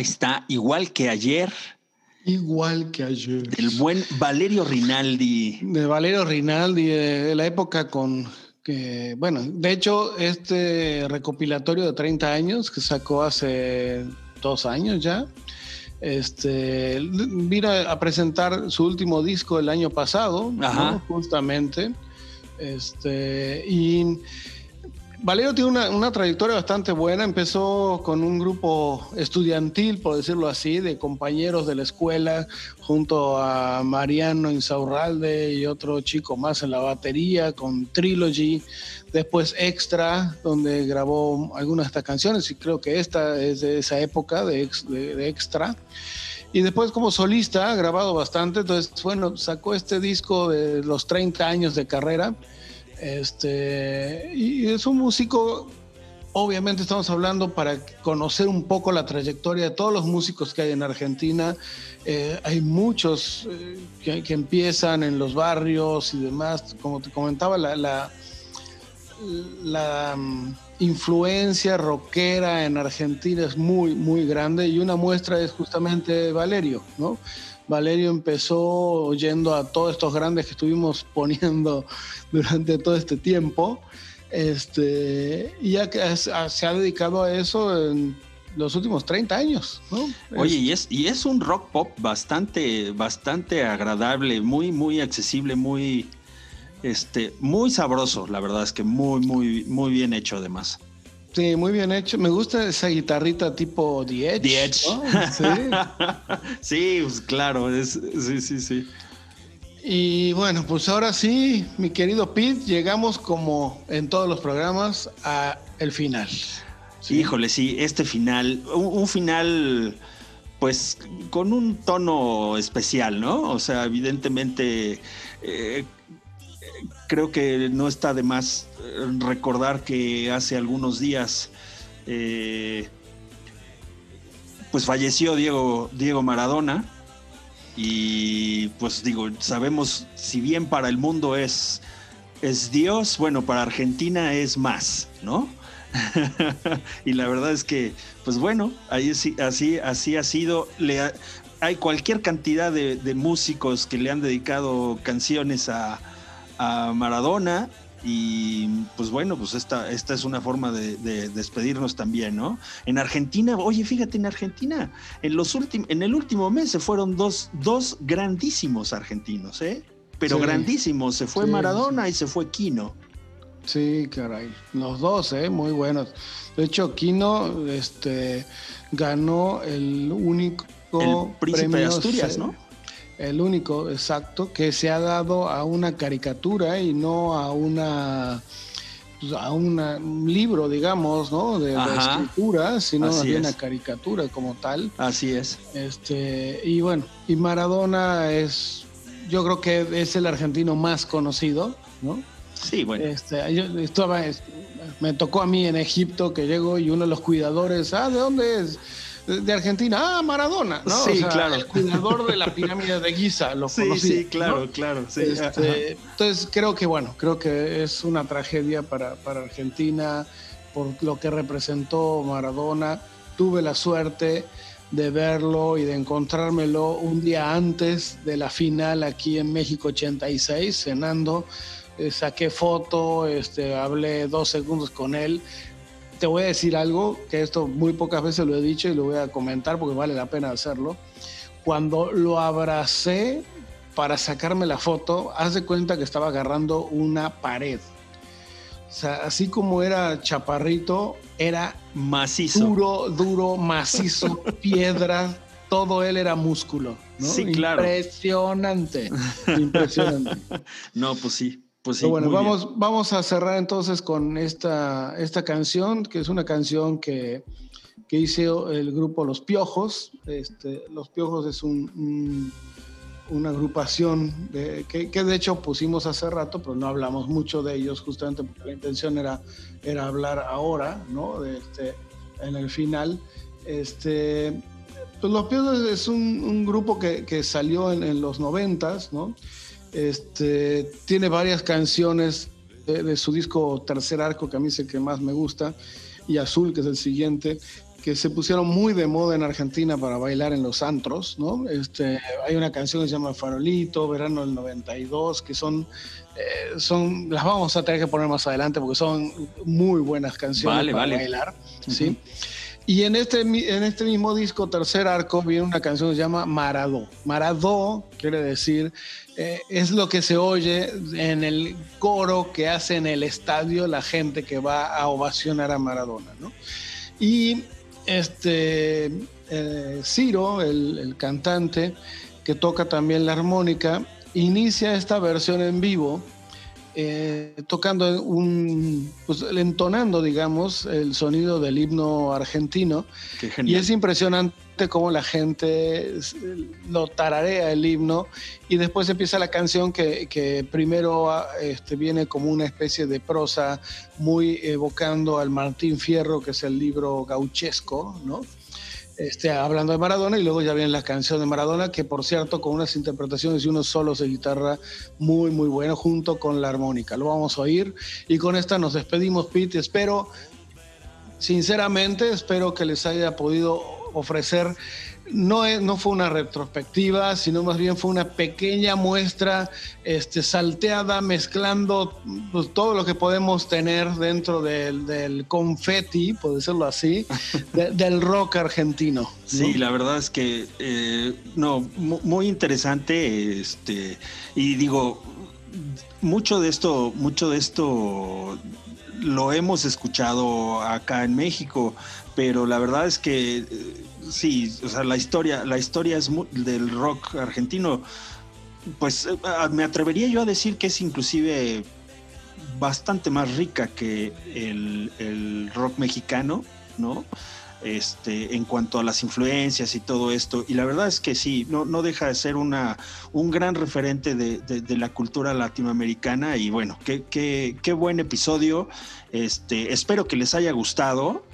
Ahí está, igual que ayer. Igual que ayer. El buen Valerio Rinaldi. De Valerio Rinaldi, de la época con que, bueno, de hecho, este recopilatorio de 30 años que sacó hace dos años ya, este, vino a presentar su último disco el año pasado, ¿no? justamente. Este, y Valero tiene una, una, trayectoria bastante buena. Empezó con un grupo estudiantil, por decirlo así, de compañeros de la escuela, junto a Mariano Insaurralde y otro chico más en la batería, con Trilogy. Después Extra, donde grabó algunas de estas canciones, y creo que esta es de esa época, de, de, Extra. Y después como solista ha grabado bastante, entonces, bueno, sacó este disco de los 30 años de carrera este, y es un músico, obviamente estamos hablando para conocer un poco la trayectoria de todos los músicos que hay en Argentina. Eh, hay muchos eh, que, empiezan en los barrios y demás. Como te comentaba, la, la, um, influencia rockera en Argentina es muy, muy grande y una muestra es justamente Valerio, ¿no? Valerio empezó oyendo a todos estos grandes que estuvimos poniendo durante todo este tiempo. Este, y ya que se ha dedicado a eso en los últimos 30 años, ¿no? Oye, y es, y es un rock pop bastante, bastante agradable, muy, muy accesible, muy, este, muy sabroso, la verdad es que muy, muy, muy bien hecho además. Sí, muy bien hecho. Me gusta esa guitarrita tipo The Edge. The Edge. ¿no? Sí. sí, pues claro, es, sí, sí, sí. Y bueno, pues ahora sí, mi querido Pete, llegamos como en todos los programas a el final. ¿sí? Híjole, sí, este final, un, un, final pues con un tono especial, ¿no? O sea, evidentemente eh, creo que no está de más recordar que hace algunos días eh, pues falleció Diego, Diego Maradona y pues digo, sabemos, si bien para el mundo es, es Dios, bueno, para Argentina es más, ¿no? y la verdad es que, pues bueno, ahí así, así ha sido. Le ha, hay cualquier cantidad de, músicos que le han dedicado canciones a, a, Maradona. Y pues bueno, pues esta, esta es una forma de, de, despedirnos también, ¿no? En Argentina, oye, fíjate, en Argentina, en, los en el último mes se fueron dos, dos grandísimos argentinos, ¿eh? Pero sí. grandísimos, se fue sí, Maradona sí. y se fue Quino. Sí, caray. Los dos, ¿eh? Muy buenos. De hecho, Quino este, ganó el único el príncipe premio, de Asturias, ¿no? El único, exacto, que se ha dado a una caricatura y no a una pues, a una, un libro, digamos, ¿no? De, de escritura, sino Así a una caricatura como tal. Así es. Este, y bueno, y Maradona es, yo creo que es el argentino más conocido, ¿no? Sí, bueno. Este, yo estaba, me tocó a mí en Egipto que llego y uno de los cuidadores, ah, ¿de dónde es? De Argentina, ah, Maradona, ¿no? Sí, o sea, claro. El cuidador de la pirámide de Giza, lo sí, conocí, Sí, claro, ¿no? claro, sí. Este, entonces creo que, bueno, creo que es una tragedia para, para Argentina por lo que representó Maradona. Tuve la suerte de verlo y de encontrármelo un día antes de la final aquí en México 86, cenando eh, saqué foto, este, hablé dos segundos con él. Te voy a decir algo, que esto muy pocas veces lo he dicho y lo voy a comentar porque vale la pena hacerlo. Cuando lo abracé para sacarme la foto, haz de cuenta que estaba agarrando una pared. O sea, así como era chaparrito, era macizo. Duro, duro, macizo, piedra, todo él era músculo. ¿no? Sí, claro. Impresionante. Impresionante. no, pues sí. Pues sí, Pero bueno, vamos, vamos a cerrar entonces con esta, esta canción, que es una canción que, que hizo el grupo Los Piojos. Este, Los Piojos es un, un, una agrupación de, que, que, de hecho pusimos hace rato, pero no hablamos mucho de ellos, justamente porque la intención era, era hablar ahora, ¿no? De este, en el final. Este, pues Los Piojos es un, un grupo que, que salió en, en los noventas, ¿no? Este, tiene varias canciones de, de, su disco Tercer Arco, que a mí es el que más me gusta, y Azul, que es el siguiente. que se pusieron muy de moda en Argentina para bailar en los antros, ¿no? Este, hay una canción que se llama Farolito, Verano del 92, que son, eh, son, las vamos a tener que poner más adelante porque son muy buenas canciones Vale, para vale. bailar, ¿sí? Y en este, en este mismo disco, tercer arco, viene una canción que se llama Maradó. Maradó quiere decir, eh, es lo que se oye en el coro que hace en el estadio la gente que va a ovacionar a Maradona, ¿no? Y este eh, Ciro, el, el cantante, que toca también la armónica, inicia esta versión en vivo, eh, tocando un, pues, entonando, digamos, el sonido del himno argentino. Qué Y es impresionante cómo la gente lo tararea el himno y después empieza la canción que, que primero ah, este, viene como una especie de prosa muy evocando al Martín Fierro, que es el libro gauchesco, ¿no? Este, hablando de Maradona y luego ya viene la canción de Maradona, que por cierto con unas interpretaciones y unos solos de guitarra muy muy buenos junto con la armónica. Lo vamos a oír y con esta nos despedimos, Pete. Espero sinceramente espero que les haya podido ofrecer, no, es- no fue una retrospectiva, sino más bien fue una pequeña muestra este, salteada, mezclando pues, todo lo que podemos tener dentro del, del confeti, por decirlo así, de- del rock argentino. ¿no? Sí, la verdad es que eh, no, mu- muy interesante, este, y digo, mucho de esto, mucho de esto lo hemos escuchado acá en México, pero la verdad es que eh, sí, o sea, la historia, la historia es mu- del rock argentino, pues eh, me atrevería yo a decir que es inclusive bastante más rica que el, el rock mexicano, ¿no? Este, en cuanto a las influencias y todo esto. Y la verdad es que sí, no, no deja de ser una, un gran referente de, de- de la cultura latinoamericana. Y bueno, qué, qué- qué buen episodio. Este, espero que les haya gustado.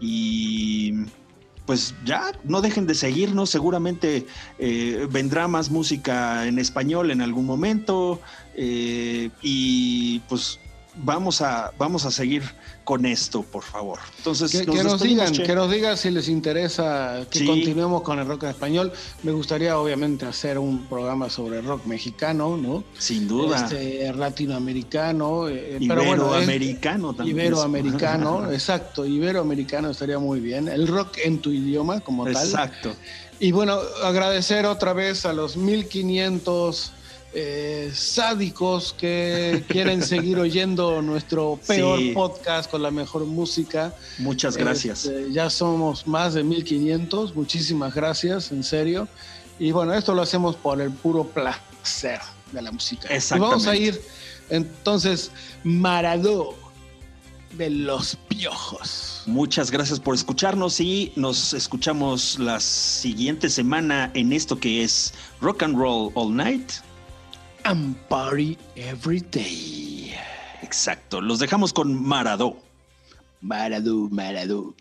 Y pues ya, no dejen de seguirnos. Seguramente eh, vendrá más música en español en algún momento. eh, y pues vamos a, vamos a seguir con esto, por favor. Entonces, Que, que nos digan, Che. que nos digan si les interesa que Sí. continuemos con el rock en español. Me gustaría obviamente hacer un programa sobre rock mexicano, ¿no? Sin duda. Este, latinoamericano, eh, bueno, Iberoamericano también. Iberoamericano, exacto, iberoamericano estaría muy bien. El rock en tu idioma como tal. Exacto. Y bueno, agradecer otra vez a los 1500 eh, sádicos que quieren seguir oyendo nuestro peor Sí. podcast con la mejor música. Muchas gracias. Este, ya somos más de 1500, muchísimas gracias, en serio. Y bueno, esto lo hacemos por el puro placer de la música. Y vamos a ir entonces Maradó de los Piojos. Muchas gracias por escucharnos y nos escuchamos la siguiente semana en esto que es Rock and Roll All Night. And party every day. Exacto. Los dejamos con Maradó. Maradó, Maradó.